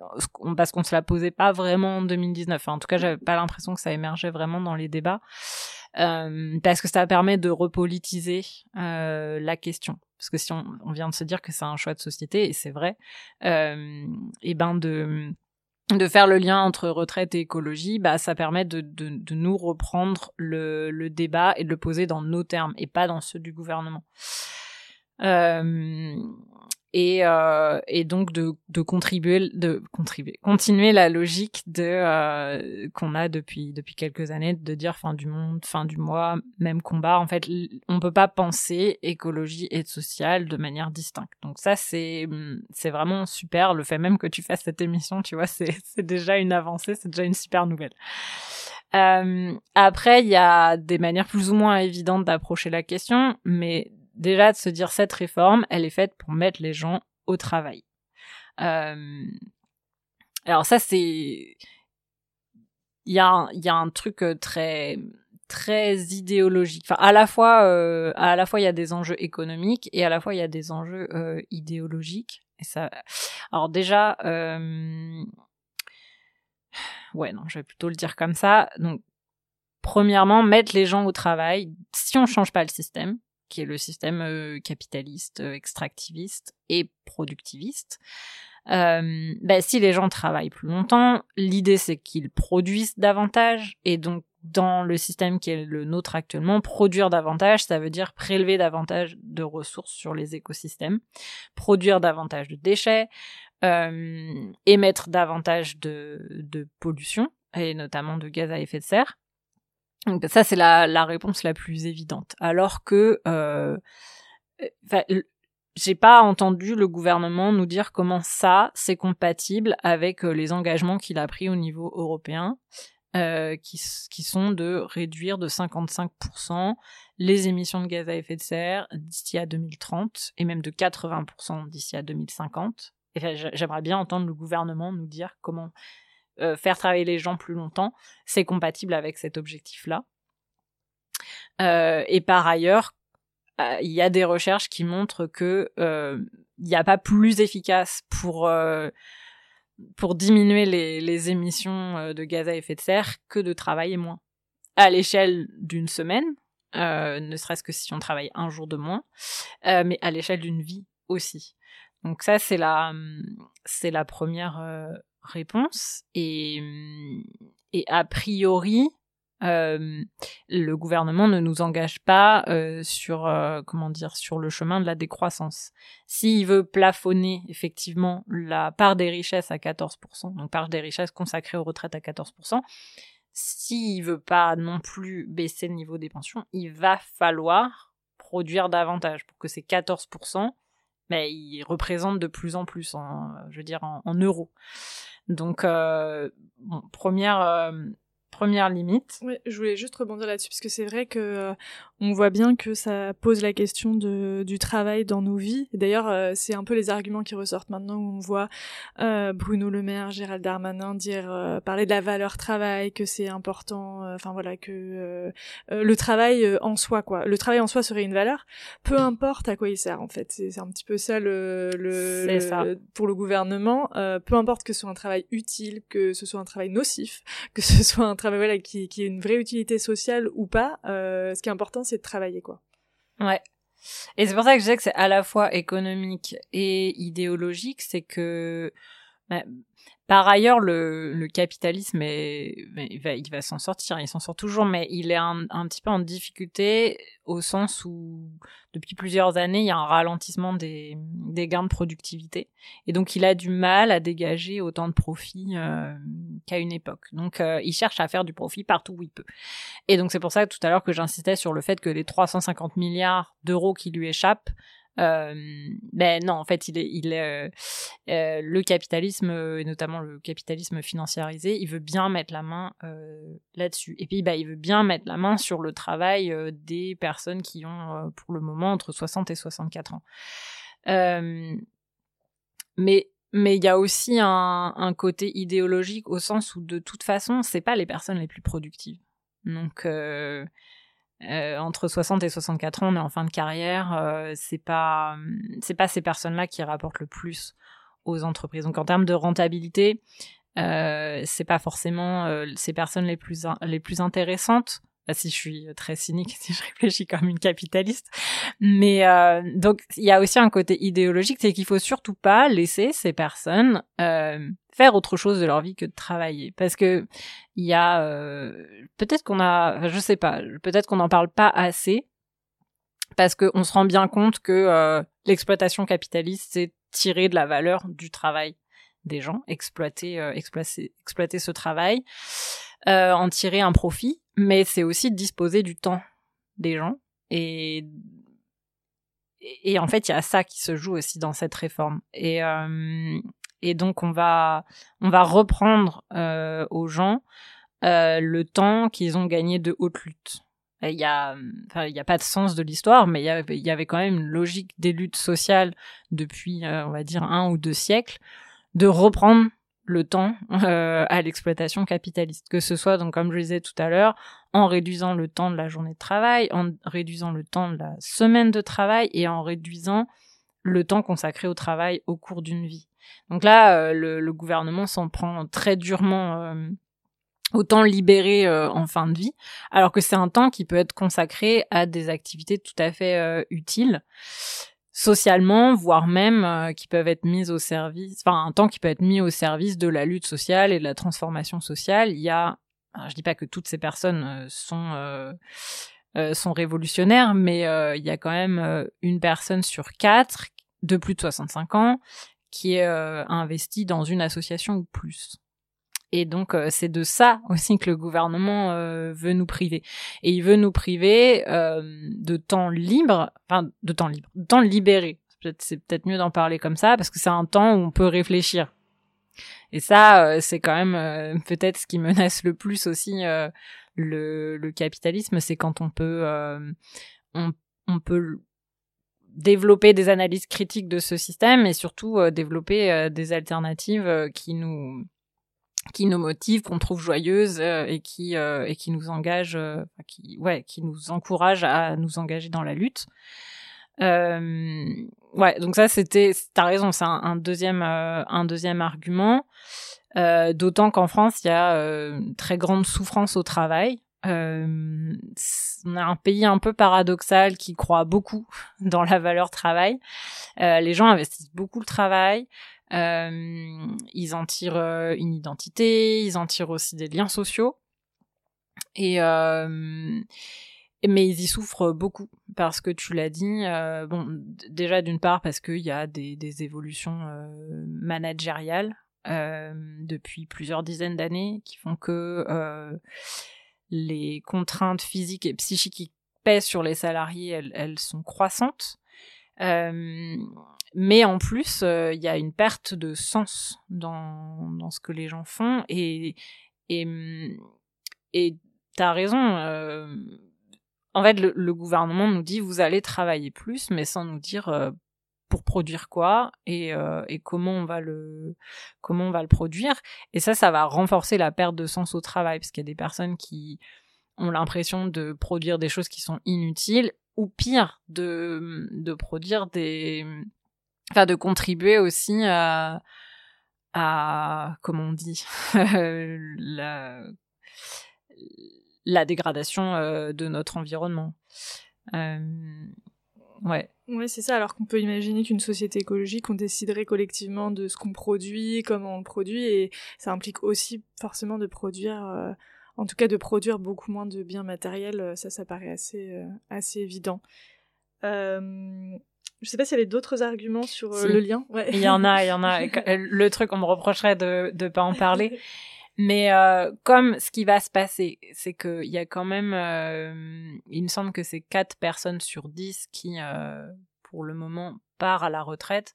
parce qu'on se la posait pas vraiment en 2019 en tout cas j'avais pas l'impression que ça émergeait vraiment dans les débats. Euh, parce que ça permet de repolitiser euh, la question. Parce que si on, on, vient de se dire que c'est un choix de société et c'est vrai euh, et ben de de faire le lien entre retraite et écologie, bah ça permet de, de, de nous reprendre le, le, débat et de le poser dans nos termes et pas dans ceux du gouvernement. Euh, et, euh, et donc de, de contribuer de contribuer continuer la logique de euh, qu'on a depuis depuis quelques années de dire fin du monde fin du mois même combat. En fait on peut pas penser écologie et social de manière distincte. Donc ça c'est c'est vraiment super le fait même que tu fasses cette émission tu vois c'est c'est déjà une avancée c'est déjà une super nouvelle. Euh, après il y a des manières plus ou moins évidentes d'approcher la question mais déjà de se dire cette réforme, elle est faite pour mettre les gens au travail. Euh... Alors ça c'est, il y a y a un truc euh, très très idéologique. Enfin, à la fois, euh, à la fois, il y a des enjeux économiques et à la fois, il y a des enjeux euh, idéologiques. Et ça, alors déjà, euh... ouais, non, je vais plutôt le dire comme ça. Donc, premièrement, mettre les gens au travail. Si on change pas le système, qui est le système euh, capitaliste, euh, extractiviste et productiviste. Euh, bah, si les gens travaillent plus longtemps, l'idée c'est qu'ils produisent davantage et donc dans le système qui est le nôtre actuellement, produire davantage, ça veut dire prélever davantage de ressources sur les écosystèmes, produire davantage de déchets, euh, émettre davantage de, de pollution et notamment de gaz à effet de serre. Ça c'est la, réponse la plus évidente. Alors que euh, j'ai pas entendu le gouvernement nous dire comment ça c'est compatible avec euh, les engagements qu'il a pris au niveau européen, euh, qui, qui sont de réduire de 55% les émissions de gaz à effet de serre d'ici à 2030 et même de 80% d'ici à 2050. Et j'aimerais bien entendre le gouvernement nous dire comment euh, faire travailler les gens plus longtemps, c'est compatible avec cet objectif-là. Euh, et par ailleurs, euh, il y a des recherches qui montrent que il n'y a pas plus efficace pour pour diminuer les, les émissions de gaz à effet de serre que de travailler moins. À l'échelle d'une semaine, ne serait-ce que si on travaille un jour de moins, mais à l'échelle d'une vie aussi. Donc ça, c'est la, c'est la première réponse. Et, et a priori, euh, le gouvernement ne nous engage pas euh, sur euh, comment dire sur le chemin de la décroissance. S'il veut plafonner effectivement la part des richesses à 14%, donc part des richesses consacrées aux retraites à 14%, s'il veut pas non plus baisser le niveau des pensions, il va falloir produire davantage pour que ces 14%, mais ils représentent de plus en plus, en, je veux dire en euros. Donc, euh, bon, première, euh, première limite. Oui, je voulais juste rebondir là-dessus parce que c'est vrai que euh, on voit bien que ça pose la question de, du travail dans nos vies. D'ailleurs, euh, c'est un peu les arguments qui ressortent maintenant où on voit euh, Bruno Le Maire, Gérald Darmanin dire parler de la valeur travail, que c'est important. Enfin voilà, que le travail en soi, quoi. Le travail en soi serait une valeur, peu importe à quoi il sert en fait. C'est un petit peu ça le, le, ça. pour le gouvernement. peu importe que ce soit un travail utile, que ce soit un travail nocif, que ce soit un travail qui, qui ait une vraie utilité sociale ou pas. ce qui est important c'est de travailler, quoi. Ouais. Et c'est pour ça que je disais que c'est à la fois économique et idéologique, c'est que bah, Par ailleurs, le, le capitalisme est, il va, il va s'en sortir, il s'en sort toujours, mais il est un, un, petit peu en difficulté au sens où depuis plusieurs années, il y a un ralentissement des, des gains de productivité, et donc il a du mal à dégager autant de profits euh, qu'à une époque. Donc euh, il cherche à faire du profit partout où il peut. Et donc c'est pour ça tout à l'heure que j'insistais sur le fait que les 350 milliards d'euros qui lui échappent ben non, en fait, euh, euh le capitalisme et notamment le capitalisme financiarisé, il veut bien mettre la main euh, là-dessus. Et puis, bah, il veut bien mettre la main sur le travail euh, des personnes qui ont, pour le moment, entre 60 et 64 ans. mais mais il y a aussi un, côté idéologique au sens où de toute façon, c'est pas les personnes les plus productives. Donc euh, euh, entre 60 et 64 ans, on est en fin de carrière. Euh, c'est pas c'est pas ces personnes-là qui rapportent le plus aux entreprises. Donc en termes de rentabilité, euh, c'est pas forcément euh, ces personnes les plus les plus intéressantes si je suis très cynique, si je réfléchis comme une capitaliste. Mais euh, donc il y a aussi un côté idéologique, c'est qu'il faut surtout pas laisser ces personnes euh, faire autre chose de leur vie que de travailler, parce que il y a euh, peut-être qu'on a, je sais pas, peut-être qu'on n'en parle pas assez, parce qu'on se rend bien compte que euh, l'exploitation capitaliste c'est tirer de la valeur du travail des gens, exploiter, euh, exploiter, exploiter ce travail, euh, en tirer un profit, mais c'est aussi disposer du temps des gens. Et, et en fait, il y a ça qui se joue aussi dans cette réforme. Et, euh, et donc, on va, on va reprendre euh, aux gens euh, le temps qu'ils ont gagné de haute lutte. Il y a, enfin, il n'y a pas de sens de l'histoire, mais il y, avait, il y avait quand même une logique des luttes sociales depuis, euh, on va dire, un ou deux siècles, de reprendre le temps euh, à l'exploitation capitaliste, que ce soit donc comme je disais tout à l'heure, en réduisant le temps de la journée de travail, en réduisant le temps de la semaine de travail et en réduisant le temps consacré au travail au cours d'une vie. Donc là, euh, le, gouvernement s'en prend très durement euh, au temps libéré euh, en fin de vie, alors que c'est un temps qui peut être consacré à des activités tout à fait utiles socialement, voire même euh, qui peuvent être mises au service, enfin un temps qui peut être mis au service de la lutte sociale et de la transformation sociale. Il y a, je dis pas que toutes ces personnes euh, sont euh, sont révolutionnaires, mais il y a quand même une personne sur quatre de plus de 65 ans qui est investie dans une association ou plus. Et donc euh, c'est de ça aussi que le gouvernement euh, veut nous priver. Et il veut nous priver euh, de temps libre, enfin de temps libre, de temps libéré. C'est peut-être mieux d'en parler comme ça parce que c'est un temps où on peut réfléchir. Et ça, c'est quand même peut-être ce qui menace le plus aussi le, le, capitalisme, c'est quand on peut on, on peut développer des analyses critiques de ce système et surtout développer des alternatives qui nous qui nous motive, qu'on trouve joyeuse euh, et qui euh, et qui nous engage, euh, qui ouais, qui nous encourage à nous engager dans la lutte. ouais, donc ça c'était, t'as raison, c'est un, deuxième un deuxième argument. D'autant qu'en France il y a une très grande souffrance au travail. on a un pays un peu paradoxal qui croit beaucoup dans la valeur travail. les gens investissent beaucoup le travail. Euh, ils en tirent euh, une identité, ils en tirent aussi des liens sociaux. Et euh, mais ils y souffrent beaucoup parce que tu l'as dit. Bon, déjà d'une part parce qu'il y a des, évolutions managériales depuis plusieurs dizaines d'années qui font que les contraintes physiques et psychiques qui pèsent sur les salariés, elles sont croissantes. Mais en plus, euh, il y a une perte de sens dans, dans ce que les gens font. Et et et t'as raison. Euh, en fait, le, gouvernement nous dit vous allez travailler plus, mais sans nous dire euh, pour produire quoi et, et comment on va le comment on va le produire. Et ça, ça va renforcer la perte de sens au travail, parce qu'il y a des personnes qui ont l'impression de produire des choses qui sont inutiles ou pire de de produire des enfin de contribuer aussi à à comment on dit la dégradation euh, de notre environnement. Euh, Ouais. Ouais, c'est ça. Alors qu'on peut imaginer qu'une société écologique, on déciderait collectivement de ce qu'on produit, comment on produit, et ça implique aussi forcément de produire, euh, en tout cas de produire beaucoup moins de biens matériels. Ça, ça paraît assez, euh, assez évident. Je sais pas s'il y avait d'autres arguments sur euh, Si. le lien. Ouais. Il y en a, il y en a. Le truc, on me reprocherait de de pas en parler. Mais euh, comme ce qui va se passer, c'est qu'il y a quand même, euh, il me semble que c'est 4 personnes sur 10 qui, euh, pour le moment, part à la retraite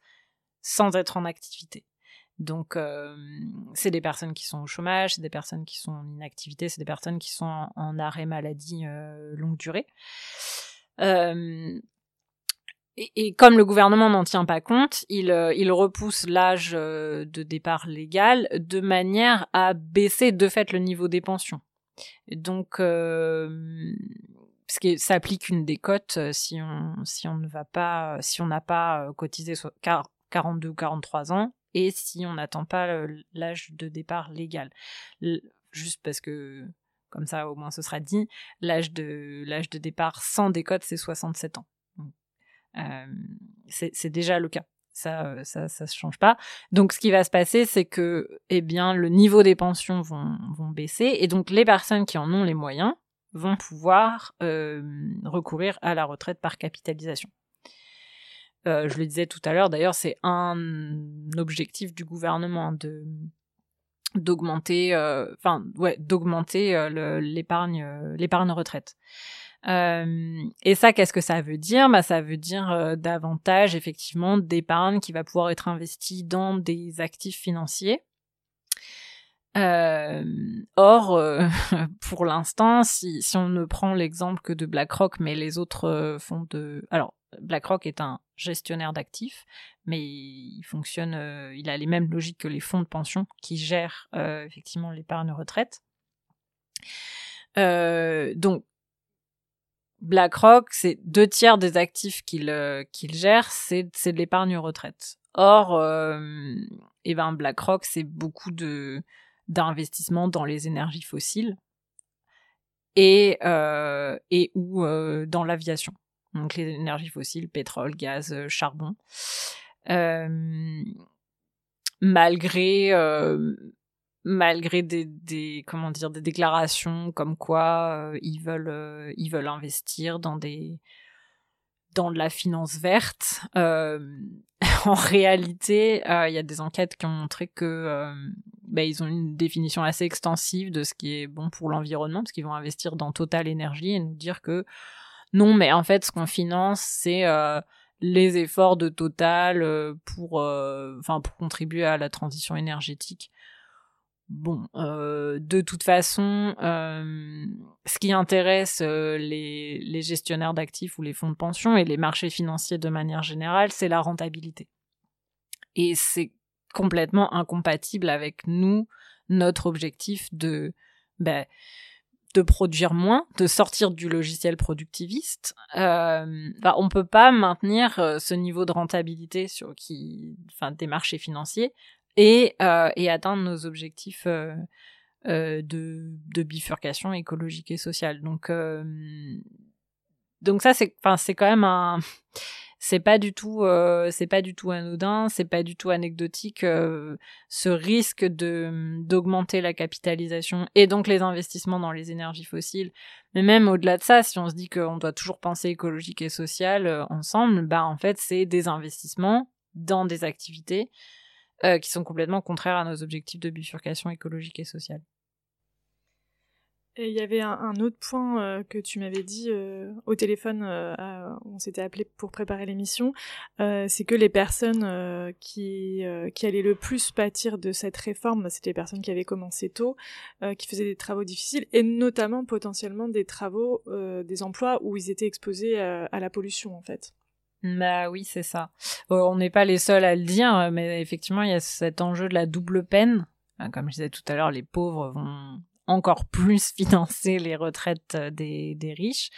sans être en activité. Donc, euh, c'est des personnes qui sont au chômage, c'est des personnes qui sont en inactivité, c'est des personnes qui sont en, en arrêt maladie euh, longue durée. Euh, et, comme le gouvernement n'en tient pas compte, il, euh, repousse l'âge euh, de départ légal de manière à baisser de fait le niveau des pensions. Donc, euh, parce que ça applique une décote euh, si on ne va pas si on n'a pas euh, cotisé so- quar- 42 ou 43 ans et si on n'attend pas l'âge de départ légal. Juste parce que comme ça au moins ce sera dit, l'âge de départ sans décote c'est 67 ans. C'est déjà le cas. Ça, euh, ça, ça se change pas. Donc, ce qui va se passer, c'est que, eh bien, le niveau des pensions vont, vont baisser, et donc les personnes qui en ont les moyens vont pouvoir recourir à la retraite par capitalisation. Euh, je le disais tout à l'heure, d'ailleurs, c'est un objectif du gouvernement de d'augmenter, euh, enfin, ouais, d'augmenter l'épargne, l'épargne retraite. Euh, et ça, qu'est-ce que ça veut dire? Bah, Ça veut dire euh, davantage, effectivement, d'épargne qui va pouvoir être investie dans des actifs financiers. Euh, or, pour l'instant, si, si on ne prend l'exemple que de BlackRock, mais les autres fonds de... Alors, BlackRock est un gestionnaire d'actifs, mais il fonctionne, il a les mêmes logiques que les fonds de pension qui gèrent effectivement l'épargne retraite. Donc, BlackRock, c'est deux tiers des actifs qu'il euh, qu'il gère, c'est de l'épargne retraite. Or, euh, eh ben BlackRock, c'est beaucoup de d'investissements dans les énergies fossiles et euh, et ou euh, dans l'aviation. Donc les énergies fossiles, pétrole, gaz, euh, charbon. Malgré malgré des, des comment dire des déclarations comme quoi euh, ils veulent euh, ils veulent investir dans des dans de la finance verte euh, en réalité euh, il y a des enquêtes qui ont montré que euh, bah, ils ont une définition assez extensive de ce qui est bon pour l'environnement parce qu'ils vont investir dans Total Energy et nous dire que non mais en fait ce qu'on finance c'est euh, les efforts de Total pour enfin pour contribuer à la transition énergétique Bon, euh, de toute façon, euh, ce qui intéresse euh, les, gestionnaires d'actifs ou les fonds de pension et les marchés financiers de manière générale, c'est la rentabilité. Et c'est complètement incompatible avec nous, notre objectif de, ben, de produire moins, de sortir du logiciel productiviste. On peut pas maintenir ce niveau de rentabilité sur qui, des marchés financiers et, euh, et atteindre nos objectifs euh, euh, de, bifurcation écologique et sociale. Donc, donc ça, c'est, c'est quand même un, c'est pas du tout, c'est pas du tout anodin, c'est pas du tout anecdotique. ce risque de d'augmenter la capitalisation et donc les investissements dans les énergies fossiles. Mais même au-delà de ça, si on se dit qu'on doit toujours penser écologique et social ensemble, bah en fait, c'est des investissements dans des activités euh, qui sont complètement contraires à nos objectifs de bifurcation écologique et sociale. Et il y avait un, autre point euh, que tu m'avais dit euh, au téléphone, on s'était appelé pour préparer l'émission, c'est que les personnes qui, qui allaient le plus pâtir de cette réforme, c'était les personnes qui avaient commencé tôt, qui faisaient des travaux difficiles, et notamment potentiellement des travaux, des emplois où ils étaient exposés à la pollution en fait. Bah oui, c'est ça. Euh, on n'est pas les seuls à le dire, mais effectivement, il y a cet enjeu de la double peine. Euh, Comme je disais tout à l'heure, les pauvres vont encore plus financer les retraites euh, des, des riches.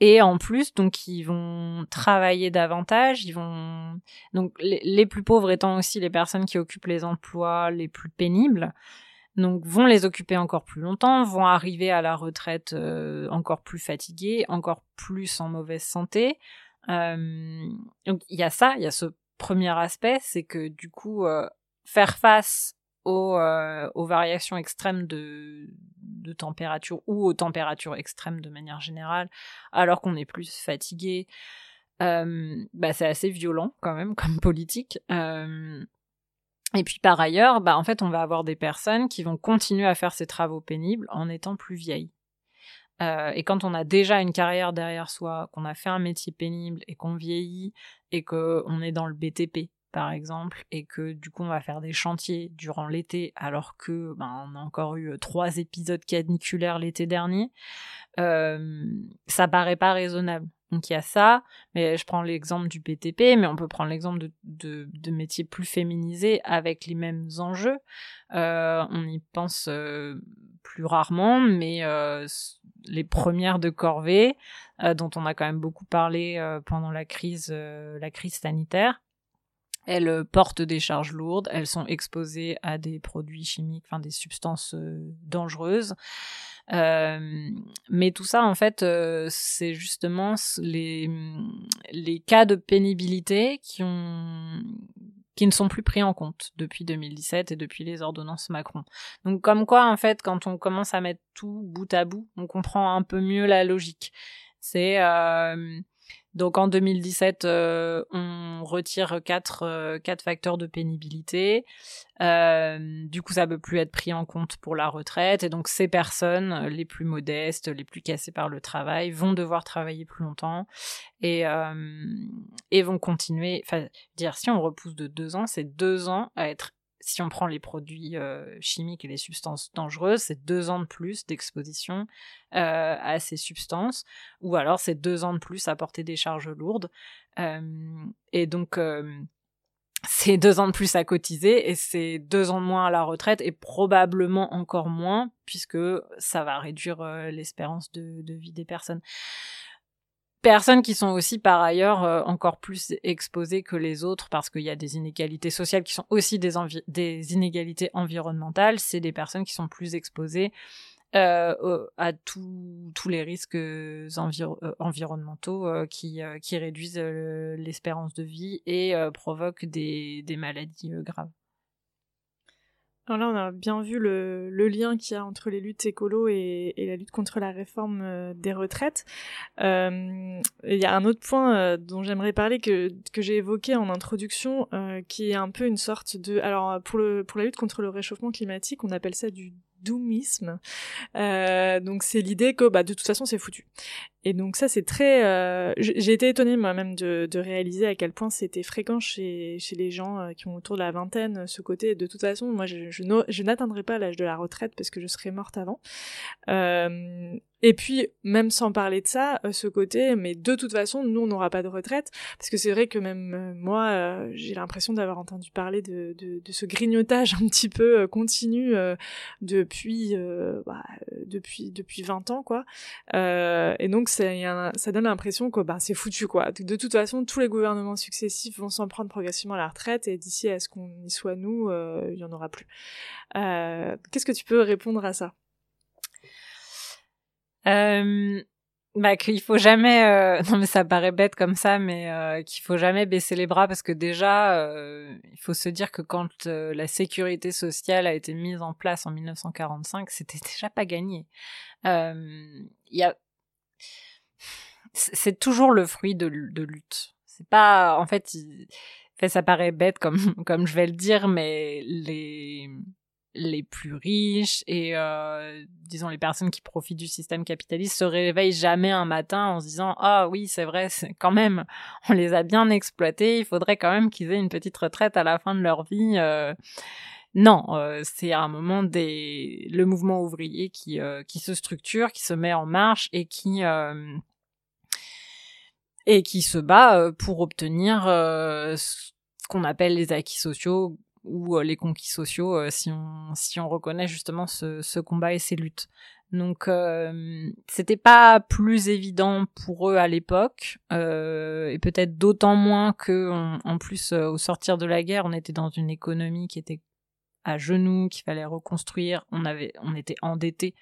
Et en plus, donc, ils vont travailler davantage, ils vont, donc, les, les plus pauvres étant aussi les personnes qui occupent les emplois les plus pénibles, donc, vont les occuper encore plus longtemps, vont arriver à la retraite euh, encore plus fatigués, encore plus en mauvaise santé, donc il y a ça, il y a ce premier aspect, c'est que du coup faire face aux, aux variations extrêmes de, de température ou aux températures extrêmes de manière générale, alors qu'on est plus fatigué, bah, c'est assez violent quand même comme politique. et puis par ailleurs, bah, en fait, on va avoir des personnes qui vont continuer à faire ces travaux pénibles en étant plus vieilles. Euh, et quand on a déjà une carrière derrière soi, qu'on a fait un métier pénible et qu'on vieillit et qu'on est dans le BTP, par exemple, et que du coup on va faire des chantiers durant l'été alors que ben, on a encore eu trois épisodes caniculaires l'été dernier, euh, ça paraît pas raisonnable. Donc il y a ça, mais je prends l'exemple du BTP, mais on peut prendre l'exemple de, de, de, métiers plus féminisés avec les mêmes enjeux. Euh, on y pense euh, plus rarement, mais euh, les premières de corvée, euh, dont on a quand même beaucoup parlé euh, pendant la crise, la crise sanitaire, elles portent des charges lourdes, elles sont exposées à des produits chimiques, enfin des substances dangereuses. Euh, mais tout ça, en fait, euh, c'est justement les, les cas de pénibilité qui ont qui ne sont plus pris en compte depuis 2017 et depuis les ordonnances Macron. Donc comme quoi, en fait, quand on commence à mettre tout bout à bout, on comprend un peu mieux la logique. C'est euh, donc en 2017, euh, on retire quatre, euh, quatre facteurs de pénibilité. Euh, du coup, ça ne peut plus être pris en compte pour la retraite. Et donc ces personnes, les plus modestes, les plus cassées par le travail, vont devoir travailler plus longtemps et, et vont continuer. Enfin, dire si on repousse de deux ans, c'est deux ans à être si on prend les produits euh, chimiques et les substances dangereuses, c'est deux ans de plus d'exposition euh, à ces substances, ou alors c'est deux ans de plus à porter des charges lourdes. Euh, et donc, c'est deux ans de plus à cotiser et c'est deux ans de moins à la retraite et probablement encore moins puisque ça va réduire l'espérance de, de, vie des personnes personnes qui sont aussi par ailleurs euh, encore plus exposées que les autres parce qu'il y a des inégalités sociales qui sont aussi des, inégalités environnementales, c'est des personnes qui sont plus exposées euh, à tous les risques euh, environnementaux qui, réduisent l'espérance de vie et provoquent des maladies graves. Alors là, on a bien vu le, lien qu'il y a entre les luttes écolo et, la lutte contre la réforme euh, des retraites. Euh, il y a un autre point euh, dont j'aimerais parler que, j'ai évoqué en introduction, qui est un peu une sorte de... Alors pour, la lutte contre le réchauffement climatique, on appelle ça du doomisme. Donc c'est l'idée que bah, de toute façon c'est foutu. Et donc ça c'est très... Euh, j'ai été étonnée moi-même de, réaliser à quel point c'était fréquent chez, chez les gens euh, qui ont autour de la vingtaine ce côté. De toute façon, moi je, n'atteindrai pas l'âge de la retraite parce que je serai morte avant. Euh, et puis, même sans parler de ça, euh, ce côté, mais de toute façon, nous, on n'aura pas de retraite, parce que c'est vrai que même euh, moi, euh, j'ai l'impression d'avoir entendu parler de, de, ce grignotage un petit peu continu depuis, bah, depuis, depuis 20 ans, quoi. et donc, ça donne l'impression que bah, c'est foutu, quoi. De, toute façon, tous les gouvernements successifs vont s'en prendre progressivement à la retraite, et d'ici à ce qu'on y soit, nous, il y en aura plus. Qu'est-ce que tu peux répondre à ça? Euh, bah qu'il faut jamais euh, non mais ça paraît bête comme ça mais euh, qu'il faut jamais baisser les bras parce que déjà euh, il faut se dire que quand euh, la sécurité sociale a été mise en place en 1945 c'était déjà pas gagné il y a c'est toujours le fruit de, lutte c'est pas en fait, ça paraît bête comme comme je vais le dire mais les les plus riches et euh, disons les personnes qui profitent du système capitaliste se réveillent jamais un matin en se disant ah oui c'est vrai quand même on les a bien exploités il faudrait quand même qu'ils aient une petite retraite à la fin de leur vie euh. Non euh, c'est à un moment des le mouvement ouvrier qui euh, qui se structure qui se met en marche et qui et qui se bat pour obtenir ce qu'on appelle les acquis sociaux ou euh, les conquis sociaux euh, si on reconnaît justement ce, combat et ces luttes. Donc euh, c'était pas plus évident pour eux à l'époque euh, et peut-être d'autant moins que en plus au sortir de la guerre on était dans une économie qui était à genoux qu'il fallait reconstruire on avait on était endetté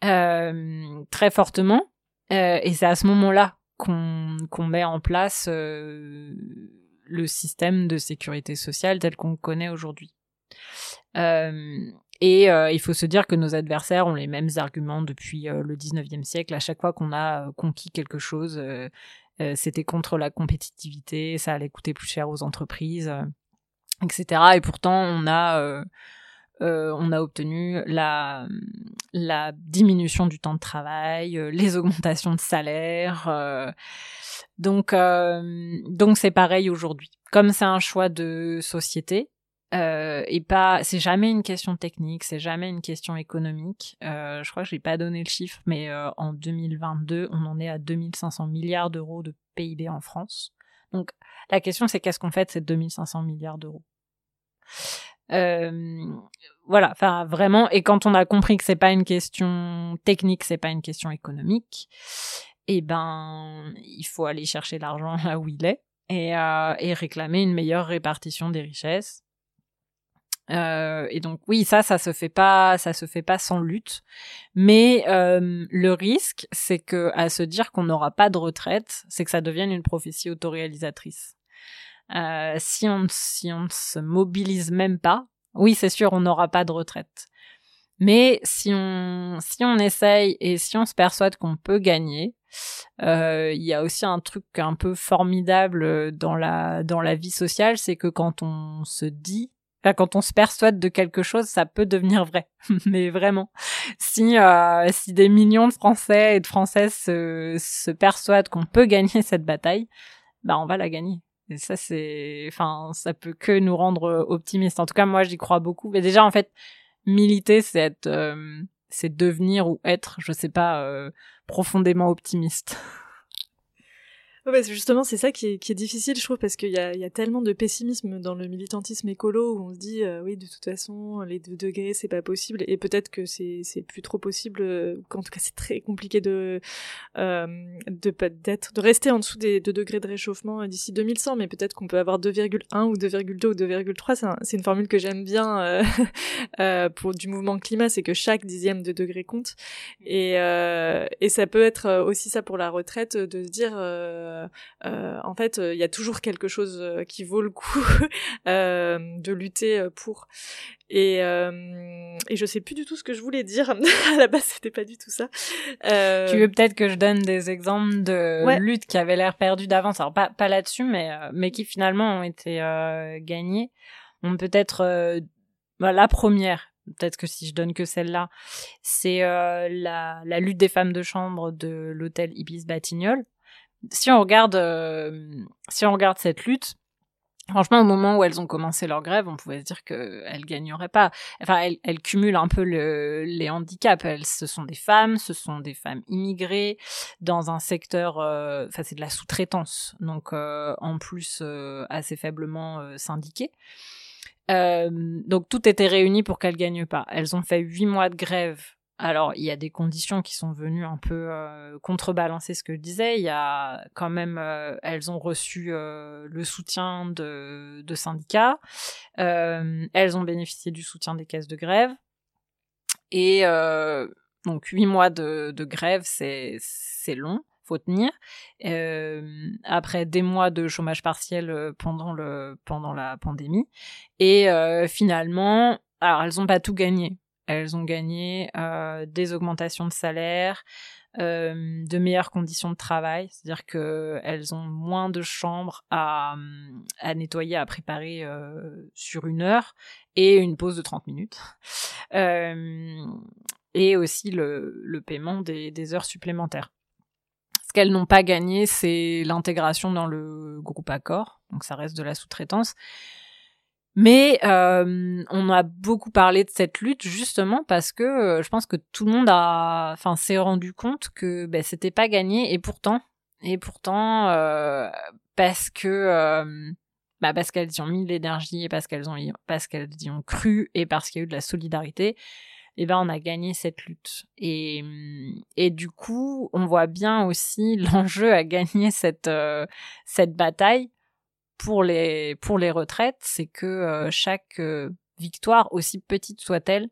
très fortement et c'est à ce moment-là qu'on met en place le système de sécurité sociale tel qu'on connaît aujourd'hui. et il faut se dire que nos adversaires ont les mêmes arguments depuis le 19e siècle. À chaque fois qu'on a conquis quelque chose, c'était contre la compétitivité, ça allait coûter plus cher aux entreprises, etc. Et pourtant, on a euh, on a obtenu la, la diminution du temps de travail, euh, les augmentations de salaire. Euh, donc, donc c'est pareil aujourd'hui. Comme c'est un choix de société, et pas, c'est jamais une question technique, c'est jamais une question économique. je crois que je n'ai pas donné le chiffre, mais en 2022, on en est à 2500 milliards d'euros de PIB en France. Donc la question c'est qu'est-ce qu'on fait de ces 2500 milliards d'euros? Euh, voilà, enfin vraiment. Et quand on a compris que c'est pas une question technique, c'est pas une question économique, eh ben il faut aller chercher l'argent là où il est et, euh, réclamer une meilleure répartition des richesses. Euh, et donc oui, ça, ça se fait pas, ça se fait pas sans lutte. Mais le risque, c'est que à se dire qu'on n'aura pas de retraite, c'est que ça devienne une prophétie autoréalisatrice. Euh, si on si on ne se mobilise même pas, oui, c'est sûr, on n'aura pas de retraite. Mais si on si on essaye et si on se persuade qu'on peut gagner, euh, il y a aussi un truc un peu formidable dans la dans la vie sociale, c'est que quand on se dit quand on se persuade de quelque chose, ça peut devenir vrai. Mais vraiment, si euh, si des millions de Français et de Françaises se, se persuadent qu'on peut gagner cette bataille, bah on va la gagner. Et ça, c'est, enfin, ça peut que nous rendre euh, optimistes. En tout cas, moi, j'y crois beaucoup. Mais déjà, en fait, militer, c'est être, euh, c'est devenir ou être, je sais pas, euh, profondément optimiste. Ouais, justement, c'est ça qui est, qui est, difficile, je trouve, parce qu'il y a, y a, tellement de pessimisme dans le militantisme écolo où on se dit, euh, oui, de toute façon, les deux degrés, c'est pas possible, et peut-être que c'est, c'est plus trop possible, euh, qu'en tout cas, c'est très compliqué de, euh, de, d'être, de rester en dessous des 2 degrés de réchauffement d'ici 2100, mais peut-être qu'on peut avoir 2,1 ou 2,2 ou 2,3, c'est, c'est une formule que j'aime bien euh, pour du mouvement climat, c'est que chaque dixième de degré compte, et, et ça peut être aussi ça pour la retraite, de se dire, euh, euh, en fait, il y a toujours quelque chose euh, qui vaut le coup de lutter pour. Et, et je sais plus du tout ce que je voulais dire. à la base, c'était pas du tout ça. Tu veux peut-être que je donne des exemples de luttes qui avaient l'air perdues d'avance. Alors pas pas là-dessus, mais mais qui finalement ont été gagnées. On peut être bah, la première peut-être que si je donne que celle-là, c'est la, la, lutte des femmes de chambre de l'hôtel Ibis Batignolles si on regarde, euh, si on regarde cette lutte, franchement, au moment où elles ont commencé leur grève, on pouvait se dire qu'elles gagneraient pas. Enfin, elles, cumulent un peu le, les handicaps. Elles, ce sont des femmes, ce sont des femmes immigrées dans un secteur, euh, enfin, c'est de la sous-traitance, donc euh, en plus assez faiblement syndiqué. donc tout était réuni pour qu'elles gagnent pas. Elles ont fait huit mois de grève alors, il y a des conditions qui sont venues un peu euh, contrebalancer ce que je disais. Il y a quand même, euh, elles ont reçu euh, le soutien de, syndicats. elles ont bénéficié du soutien des caisses de grève. Et donc, huit mois de, grève, c'est long, faut tenir. après des mois de chômage partiel pendant le pendant la pandémie. Et finalement, alors elles n'ont pas tout gagné elles ont gagné euh, des augmentations de salaire, euh, de meilleures conditions de travail, c'est-à-dire qu'elles ont moins de chambres à, nettoyer, à préparer euh, sur une heure et une pause de 30 minutes. et aussi le, paiement des heures supplémentaires. Ce qu'elles n'ont pas gagné, c'est l'intégration dans le groupe Accord, donc ça reste de la sous-traitance. Mais euh, on a beaucoup parlé de cette lutte justement parce que euh, je pense que tout le monde a, enfin, s'est rendu compte que ben, c'était pas gagné et pourtant, et pourtant euh, parce que, euh, bah parce qu'elles y ont mis de l'énergie et parce qu'elles ont, parce qu'elles y ont cru et parce qu'il y a eu de la solidarité, eh ben on a gagné cette lutte. Et et du coup, on voit bien aussi l'enjeu à gagner cette cette bataille pour les pour les retraites, c'est que euh, chaque euh, victoire, aussi petite soit-elle,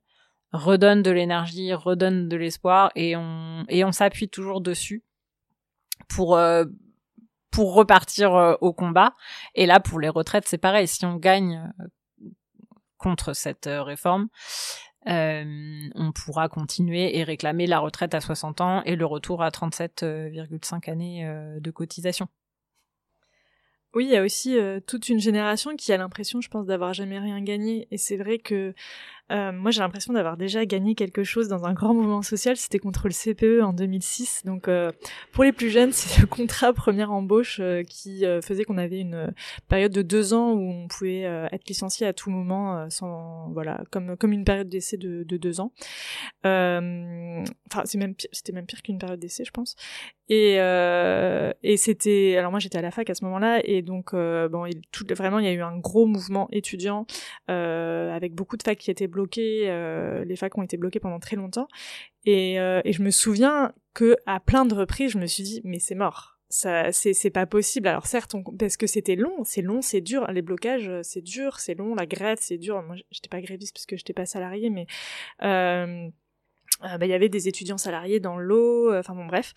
redonne de l'énergie, redonne de l'espoir et on et on s'appuie toujours dessus pour pour repartir au combat. Et là, pour les retraites, c'est pareil. Si on gagne contre cette réforme, euh, on pourra continuer et réclamer la retraite à 60 ans et le retour à 37,5 années euh, de cotisation. Oui, il y a aussi euh, toute une génération qui a l'impression, je pense, d'avoir jamais rien gagné. Et c'est vrai que euh, moi, j'ai l'impression d'avoir déjà gagné quelque chose dans un grand mouvement social. C'était contre le CPE en 2006. Donc, euh, pour les plus jeunes, c'est le contrat première embauche euh, qui faisait qu'on avait une période de deux ans où on pouvait être licencié à tout moment, sans voilà, comme comme une période d'essai de, de, deux ans. Enfin, c'était même pire qu'une période d'essai, je pense. Et et c'était alors moi j'étais à la fac à ce moment-là et donc bon, vraiment il y a eu un gros mouvement étudiant avec beaucoup de facs qui étaient bloqués euh, les facs ont été bloqués pendant très longtemps. Et, euh, et je me souviens que à plein de reprises, je me suis dit, mais c'est mort. Ça, c'est, c'est pas possible. Alors certes, parce que c'était long, c'est long, c'est dur. Les blocages, euh, c'est dur, c'est long. La grève, c'est dur. Moi, j'étais pas gréviste parce que j'étais pas salarié, mais euh, bah, il y avait des étudiants salariés dans l'eau, euh, enfin bon bref.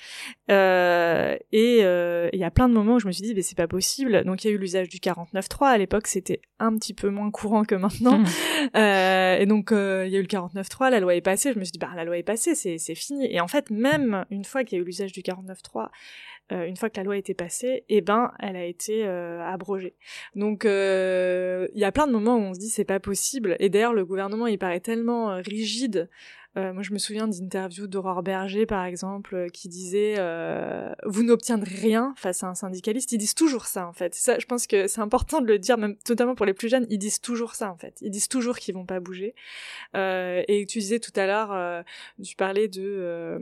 Euh, et il y a plein de moments où je me suis dit, mais c'est pas possible. Donc il y a eu l'usage du 49.3. À l'époque, c'était un petit peu moins courant que maintenant. Mmh. et donc il y a eu le 49.3, la loi est passée. Je me suis dit, bah la loi est passée, c'est, c'est fini. Et en fait, même une fois qu'il y a eu l'usage du 49.3, euh, une fois que la loi a été passée, eh ben, elle a été euh, abrogée. Donc, il y a plein de moments où on se dit c'est pas possible. Et d'ailleurs, le gouvernement, il paraît tellement rigide euh, moi, je me souviens d'interviews d'Aurore Berger, par exemple, euh, qui disait euh, Vous n'obtiendrez rien face à un syndicaliste ». Ils disent toujours ça, en fait. Ça, je pense que c'est important de le dire, même totalement pour les plus jeunes, ils disent toujours ça, en fait. Ils disent toujours qu'ils vont pas bouger. Euh, et tu disais tout à l'heure, tu parlais de,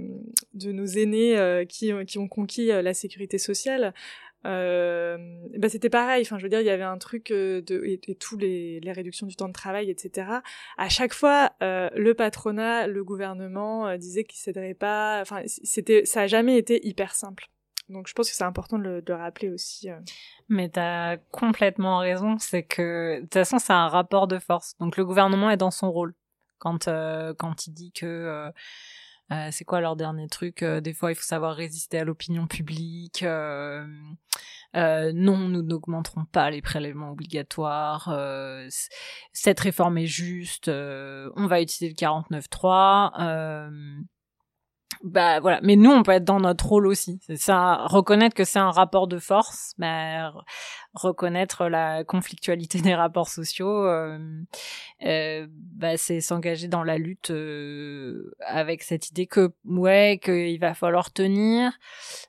de nos aînés qui, qui ont conquis la sécurité sociale euh, bah c'était pareil. Enfin, je veux dire, il y avait un truc euh, de et, tous les, les, réductions du temps de travail, etc. À chaque fois, euh, le patronat, le gouvernement euh, disait qu'il céderait pas. Enfin, c'était, ça a jamais été hyper simple. Donc, je pense que c'est important de le, de rappeler aussi. Euh. Mais t'as complètement raison. C'est que de toute façon, c'est un rapport de force. Donc, le gouvernement est dans son rôle quand quand il dit que euh, c'est quoi leur dernier truc euh, Des fois, il faut savoir résister à l'opinion publique. Euh, non, nous n'augmenterons pas les prélèvements obligatoires. cette réforme est juste. on va utiliser le 49.3 bah voilà. Mais nous on peut être dans notre rôle aussi. C'est ça reconnaître que c'est un rapport de force bah, reconnaître la conflictualité des rapports sociaux euh, euh, bah c'est s'engager dans la lutte euh, avec cette idée que ouais qu'il va falloir tenir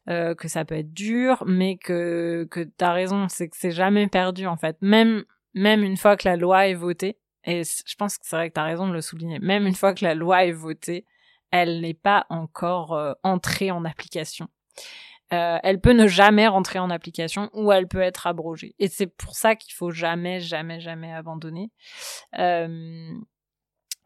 euh, que ça peut être dur mais que que t'as raison c'est que c'est jamais perdu en fait. Même même une fois que la loi est votée et je pense que c'est vrai que t'as raison de le souligner même une fois que la loi est votée elle n'est pas encore euh, entrée en application. Euh, elle peut ne jamais rentrer en application ou elle peut être abrogée. Et c'est pour ça qu'il faut jamais, jamais, jamais abandonner. Euh,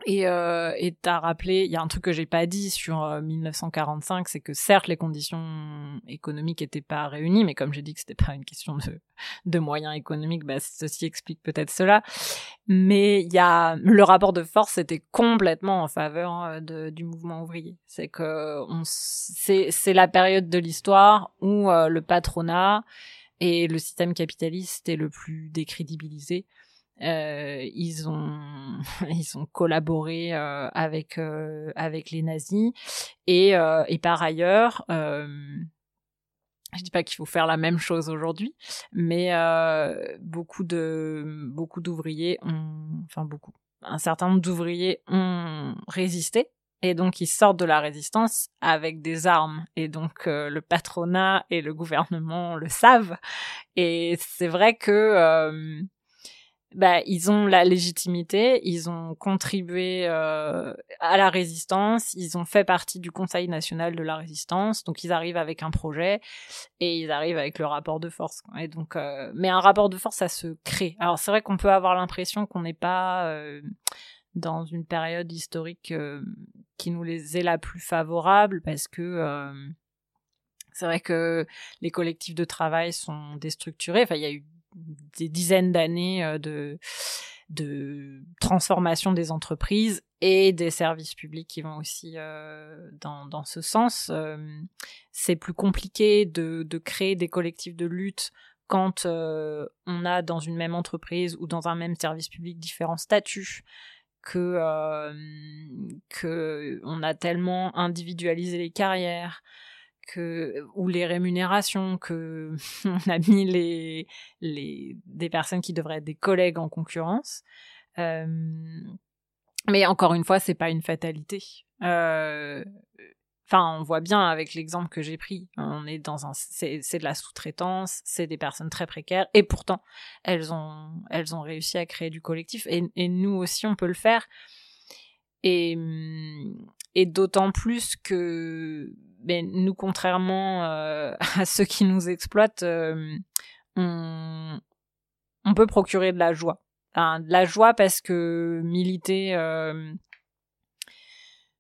et euh, t'as rappelé, il y a un truc que j'ai pas dit sur 1945, euh, c'est que certes les conditions économiques étaient pas réunies, mais comme j'ai dit que c'était pas une question de moyens économiques, bah ceci explique peut-être cela. Mais il y a le rapport de force était complètement en faveur euh, du mouvement ouvrier. C'est que c'est la période de l'histoire où euh, le patronat et le système capitaliste est le plus décrédibilisé euh, ils ont ils ont collaboré euh, avec euh, avec les nazis. Et et par ailleurs je dis pas qu'il faut faire la même chose aujourd'hui, mais beaucoup de beaucoup d'ouvriers ont, enfin beaucoup, un certain nombre d'ouvriers ont résisté. Et donc ils sortent de la résistance avec des armes. Et donc le patronat et le gouvernement le savent. Et c'est vrai que bah, ils ont la légitimité, ils ont contribué euh, à la résistance, ils ont fait partie du Conseil national de la résistance, donc ils arrivent avec un projet et ils arrivent avec le rapport de force. Et donc, euh, mais un rapport de force, ça se crée. Alors c'est vrai qu'on peut avoir l'impression qu'on n'est pas euh, dans une période historique qui nous les est la plus favorable parce que c'est vrai que les collectifs de travail sont déstructurés. Enfin, il y a eu des dizaines d'années euh, de transformation des entreprises et des services publics qui vont aussi euh, dans, ce sens. Euh, c'est plus compliqué de, créer des collectifs de lutte quand on a dans une même entreprise ou dans un même service public différents statuts que que on a tellement individualisé les carrières ou les rémunérations que on a mis les les des personnes qui devraient être des collègues en concurrence mais encore une fois c'est pas une fatalité euh, Enfin, on voit bien avec l'exemple que j'ai pris. On est dans un, c'est, de la sous-traitance, c'est des personnes très précaires, et pourtant, elles ont, elles ont réussi à créer du collectif, et, et nous aussi, on peut le faire. Et, et d'autant plus que, ben, nous, contrairement euh, à ceux qui nous exploitent, euh, on, peut procurer de la joie. De la joie parce que militer euh,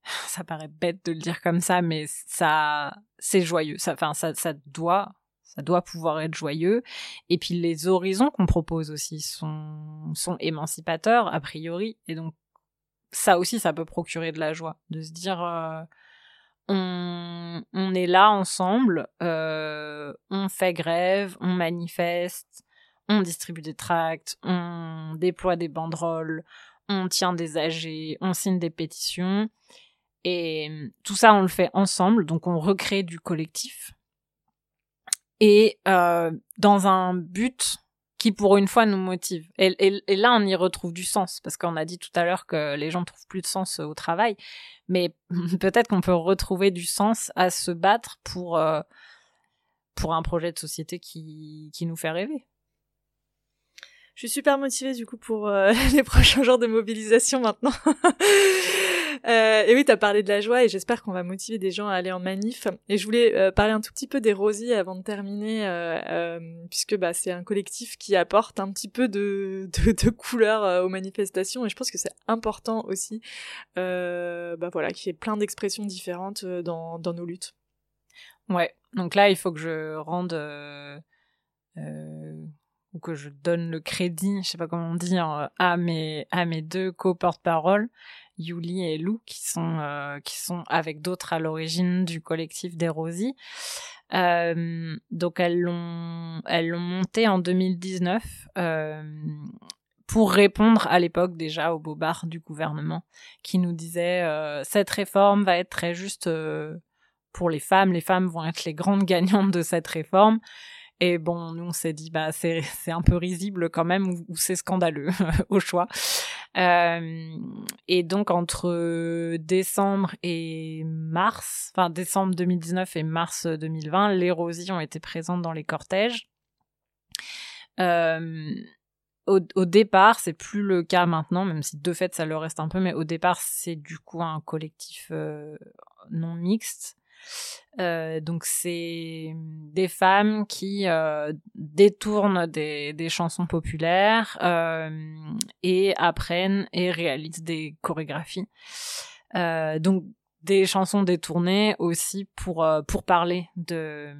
ça paraît bête de le dire comme ça, mais ça, c'est joyeux. Enfin, ça, doit, ça doit pouvoir être joyeux. Et puis les horizons qu'on propose aussi sont, sont émancipateurs a priori. Et donc ça aussi, ça peut procurer de la joie, de se dire, on, est là ensemble, euh, on fait grève, on manifeste, on distribue des tracts, on déploie des banderoles, on tient des AG, on signe des pétitions. Et euh, tout ça, on le fait ensemble, donc on recrée du collectif. Et euh, dans un but qui, pour une fois, nous motive. Et, là, on y retrouve du sens, parce qu'on a dit tout à l'heure que les gens ne trouvent plus de sens au travail. Mais peut-être qu'on peut retrouver du sens à se battre pour, euh, pour un projet de société qui, qui nous fait rêver. Je suis super motivée du coup pour euh, les prochains jours de mobilisation maintenant. euh, et oui, tu as parlé de la joie et j'espère qu'on va motiver des gens à aller en manif. Et je voulais euh, parler un tout petit peu des Rosiers avant de terminer, euh, puisque bah, c'est un collectif qui apporte un petit peu de, de, de couleur aux manifestations et je pense que c'est important aussi, bah voilà, qu'il y ait plein d'expressions différentes dans, dans nos luttes. Ouais, donc là il faut que je rende que je donne le crédit, je sais pas comment dire, euh, à mes à mes deux co-porte-parole, Yuli et Lou, qui sont euh, qui sont avec d'autres à l'origine du collectif des Rosies. Euh, donc elles l'ont monté en 2019 euh, pour répondre à l'époque déjà au bobard du gouvernement qui nous disait cette réforme va être très juste pour les femmes, les femmes vont être les grandes gagnantes de cette réforme. Et bon, nous on s'est dit bah c'est c'est un peu risible quand même ou, c'est scandaleux au choix. Euh, et donc entre décembre et mars, enfin décembre 2019 et mars 2020, les rosiers ont été présentes dans les cortèges. Euh, au, au, départ, c'est plus le cas maintenant, même si de fait ça le reste un peu, mais au départ c'est du coup un collectif euh, non mixte. Euh, donc c'est des femmes qui euh, détournent des, chansons populaires euh, et apprennent et réalisent des chorégraphies. Donc des chansons détournées aussi pour pour parler de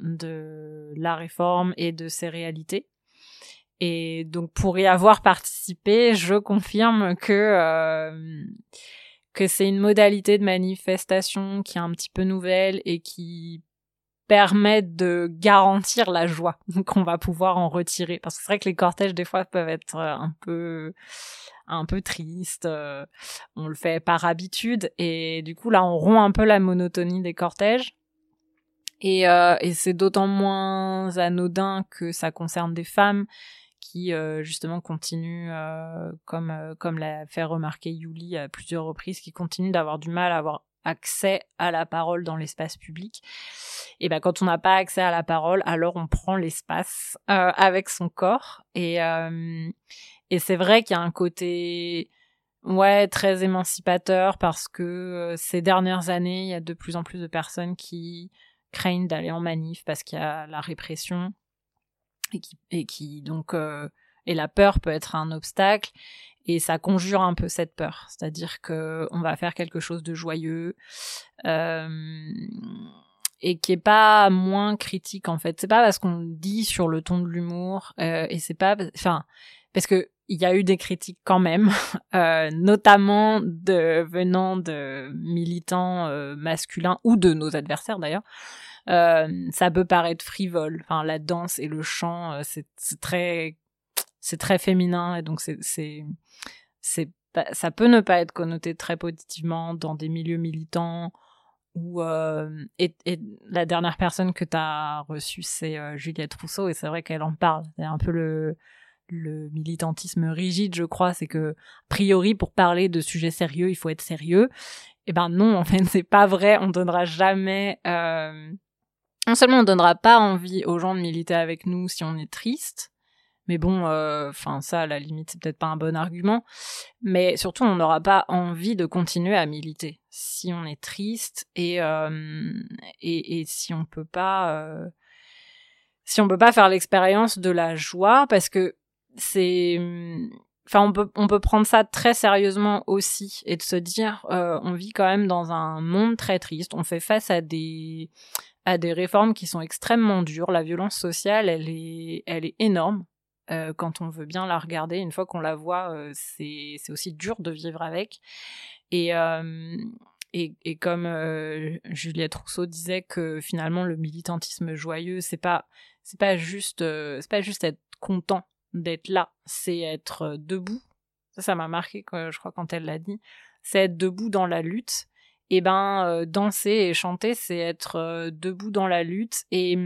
de la réforme et de ses réalités. Et donc pour y avoir participé, je confirme que que c'est une modalité de manifestation qui est un petit peu nouvelle et qui permet de garantir la joie qu'on va pouvoir en retirer. Parce que c'est vrai que les cortèges des fois peuvent être euh, un peu un peu tristes euh, on le fait par habitude. Et du coup là on rompt un peu la monotonie des cortèges. Et, euh, et c'est d'autant moins anodin que ça concerne des femmes qui euh, justement continue, euh, comme euh, comme l'a fait remarquer Yuli à plusieurs reprises, qui continue d'avoir du mal à avoir accès à la parole dans l'espace public. Et ben quand on n'a pas accès à la parole, alors on prend l'espace avec son corps. Et et c'est vrai qu'il y a un côté ouais très émancipateur parce que ces dernières années, il y a de plus en plus de personnes qui craignent d'aller en manif parce qu'il y a la répression et qui, et qui donc euh, et la peur peut être un obstacle et ça conjure un peu cette peur, c'est-à-dire que on va faire quelque chose de joyeux euh, et qui est pas moins critique en fait. C'est pas parce qu'on dit sur le ton de l'humour euh, et c'est pas, enfin parce que il y a eu des critiques quand même, euh, notamment de venant de militants euh, masculins ou de nos adversaires d'ailleurs. Euh, ça peut paraître frivole. Enfin, la danse et le chant, c'est très, c'est très féminin et donc c'est, c'est, ça peut ne pas être connoté très positivement dans des milieux militants. Ou et, et, la dernière personne que tu as reçue, c'est Juliette Rousseau, et c'est vrai qu'elle en parle. C'est un peu le, militantisme rigide, je crois, c'est que, a priori, pour parler de sujets sérieux, il faut être sérieux. Eh ben non, en fait, c'est pas vrai. On donnera jamais. Euh... Non seulement on donnera pas envie aux gens de militer avec nous si on est triste, mais bon, euh, enfin ça, à la limite, c'est peut-être pas un bon argument. Mais surtout, on n'aura pas envie de continuer à militer si on est triste et euh, et, si on peut pas. Euh, si on peut pas faire l'expérience de la joie, parce que c'est enfin on peut on peut prendre ça très sérieusement aussi et de se dire euh, on vit quand même dans un monde très triste on fait face à des à des réformes qui sont extrêmement dures la violence sociale elle est elle est énorme euh, quand on veut bien la regarder une fois qu'on la voit euh, c'est aussi dur de vivre avec et euh, et, et, comme Juliette Rousseau disait que finalement le militantisme joyeux c'est pas pas juste pas juste être content d'être là, c'est être debout. Ça, ça m'a marqué, je crois, quand elle l'a dit. C'est être debout dans la lutte. Et ben, euh, danser et chanter, c'est être euh, debout dans la lutte. Et,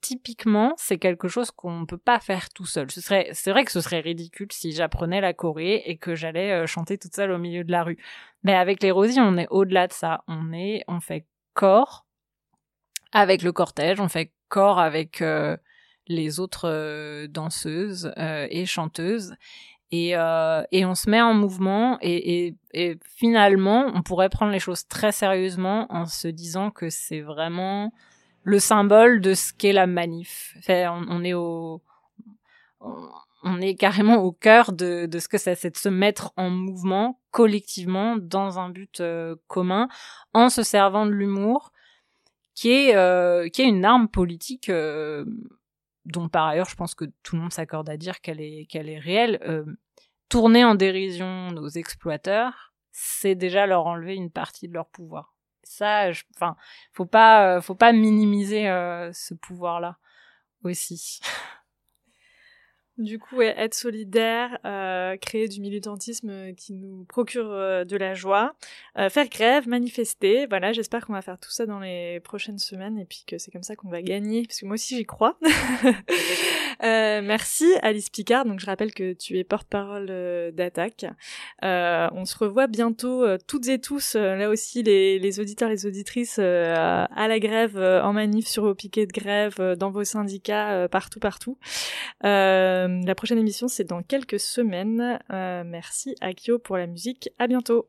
typiquement, c'est quelque chose qu'on ne peut pas faire tout seul. Ce serait, c'est vrai que ce serait ridicule si j'apprenais la Corée et que j'allais chanter toute seule au milieu de la rue. Mais avec les Rosiers, on est au-delà de ça. On est, on fait corps avec le cortège, on fait corps avec les autres euh, danseuses euh, et chanteuses. Et, euh, et, on se met en mouvement et, et, et, finalement on pourrait prendre les choses très sérieusement en se disant que c'est vraiment le symbole de ce qu'est la manif. Enfin, on, est au on, est carrément au cœur de, de ce que c'est, c'est de se mettre en mouvement collectivement dans un but commun en se servant de l'humour qui est euh, qui est une arme politique dont par ailleurs je pense que tout le monde s'accorde à dire qu'elle est qu'elle est réelle, euh, tourner en dérision nos exploiteurs, c'est déjà leur enlever une partie de leur pouvoir. Ça, enfin, faut pas, euh, faut pas minimiser euh, ce pouvoir-là aussi. Du coup, être solidaire, euh, créer du militantisme qui nous procure euh, de la joie, euh, faire grève, manifester. Voilà, j'espère qu'on va faire tout ça dans les prochaines semaines et puis que c'est comme ça qu'on va gagner, parce que moi aussi j'y crois. merci Alice Picard. Donc je rappelle que tu es porte-parole d'Attaque. on se revoit bientôt toutes et tous, là aussi les, auditeurs, les auditrices, à la grève, en manif, sur vos piquets de grève, dans vos syndicats, partout, partout. Euh, euh, la prochaine émission, c'est dans quelques semaines. Euh, merci Akio pour la musique. À bientôt.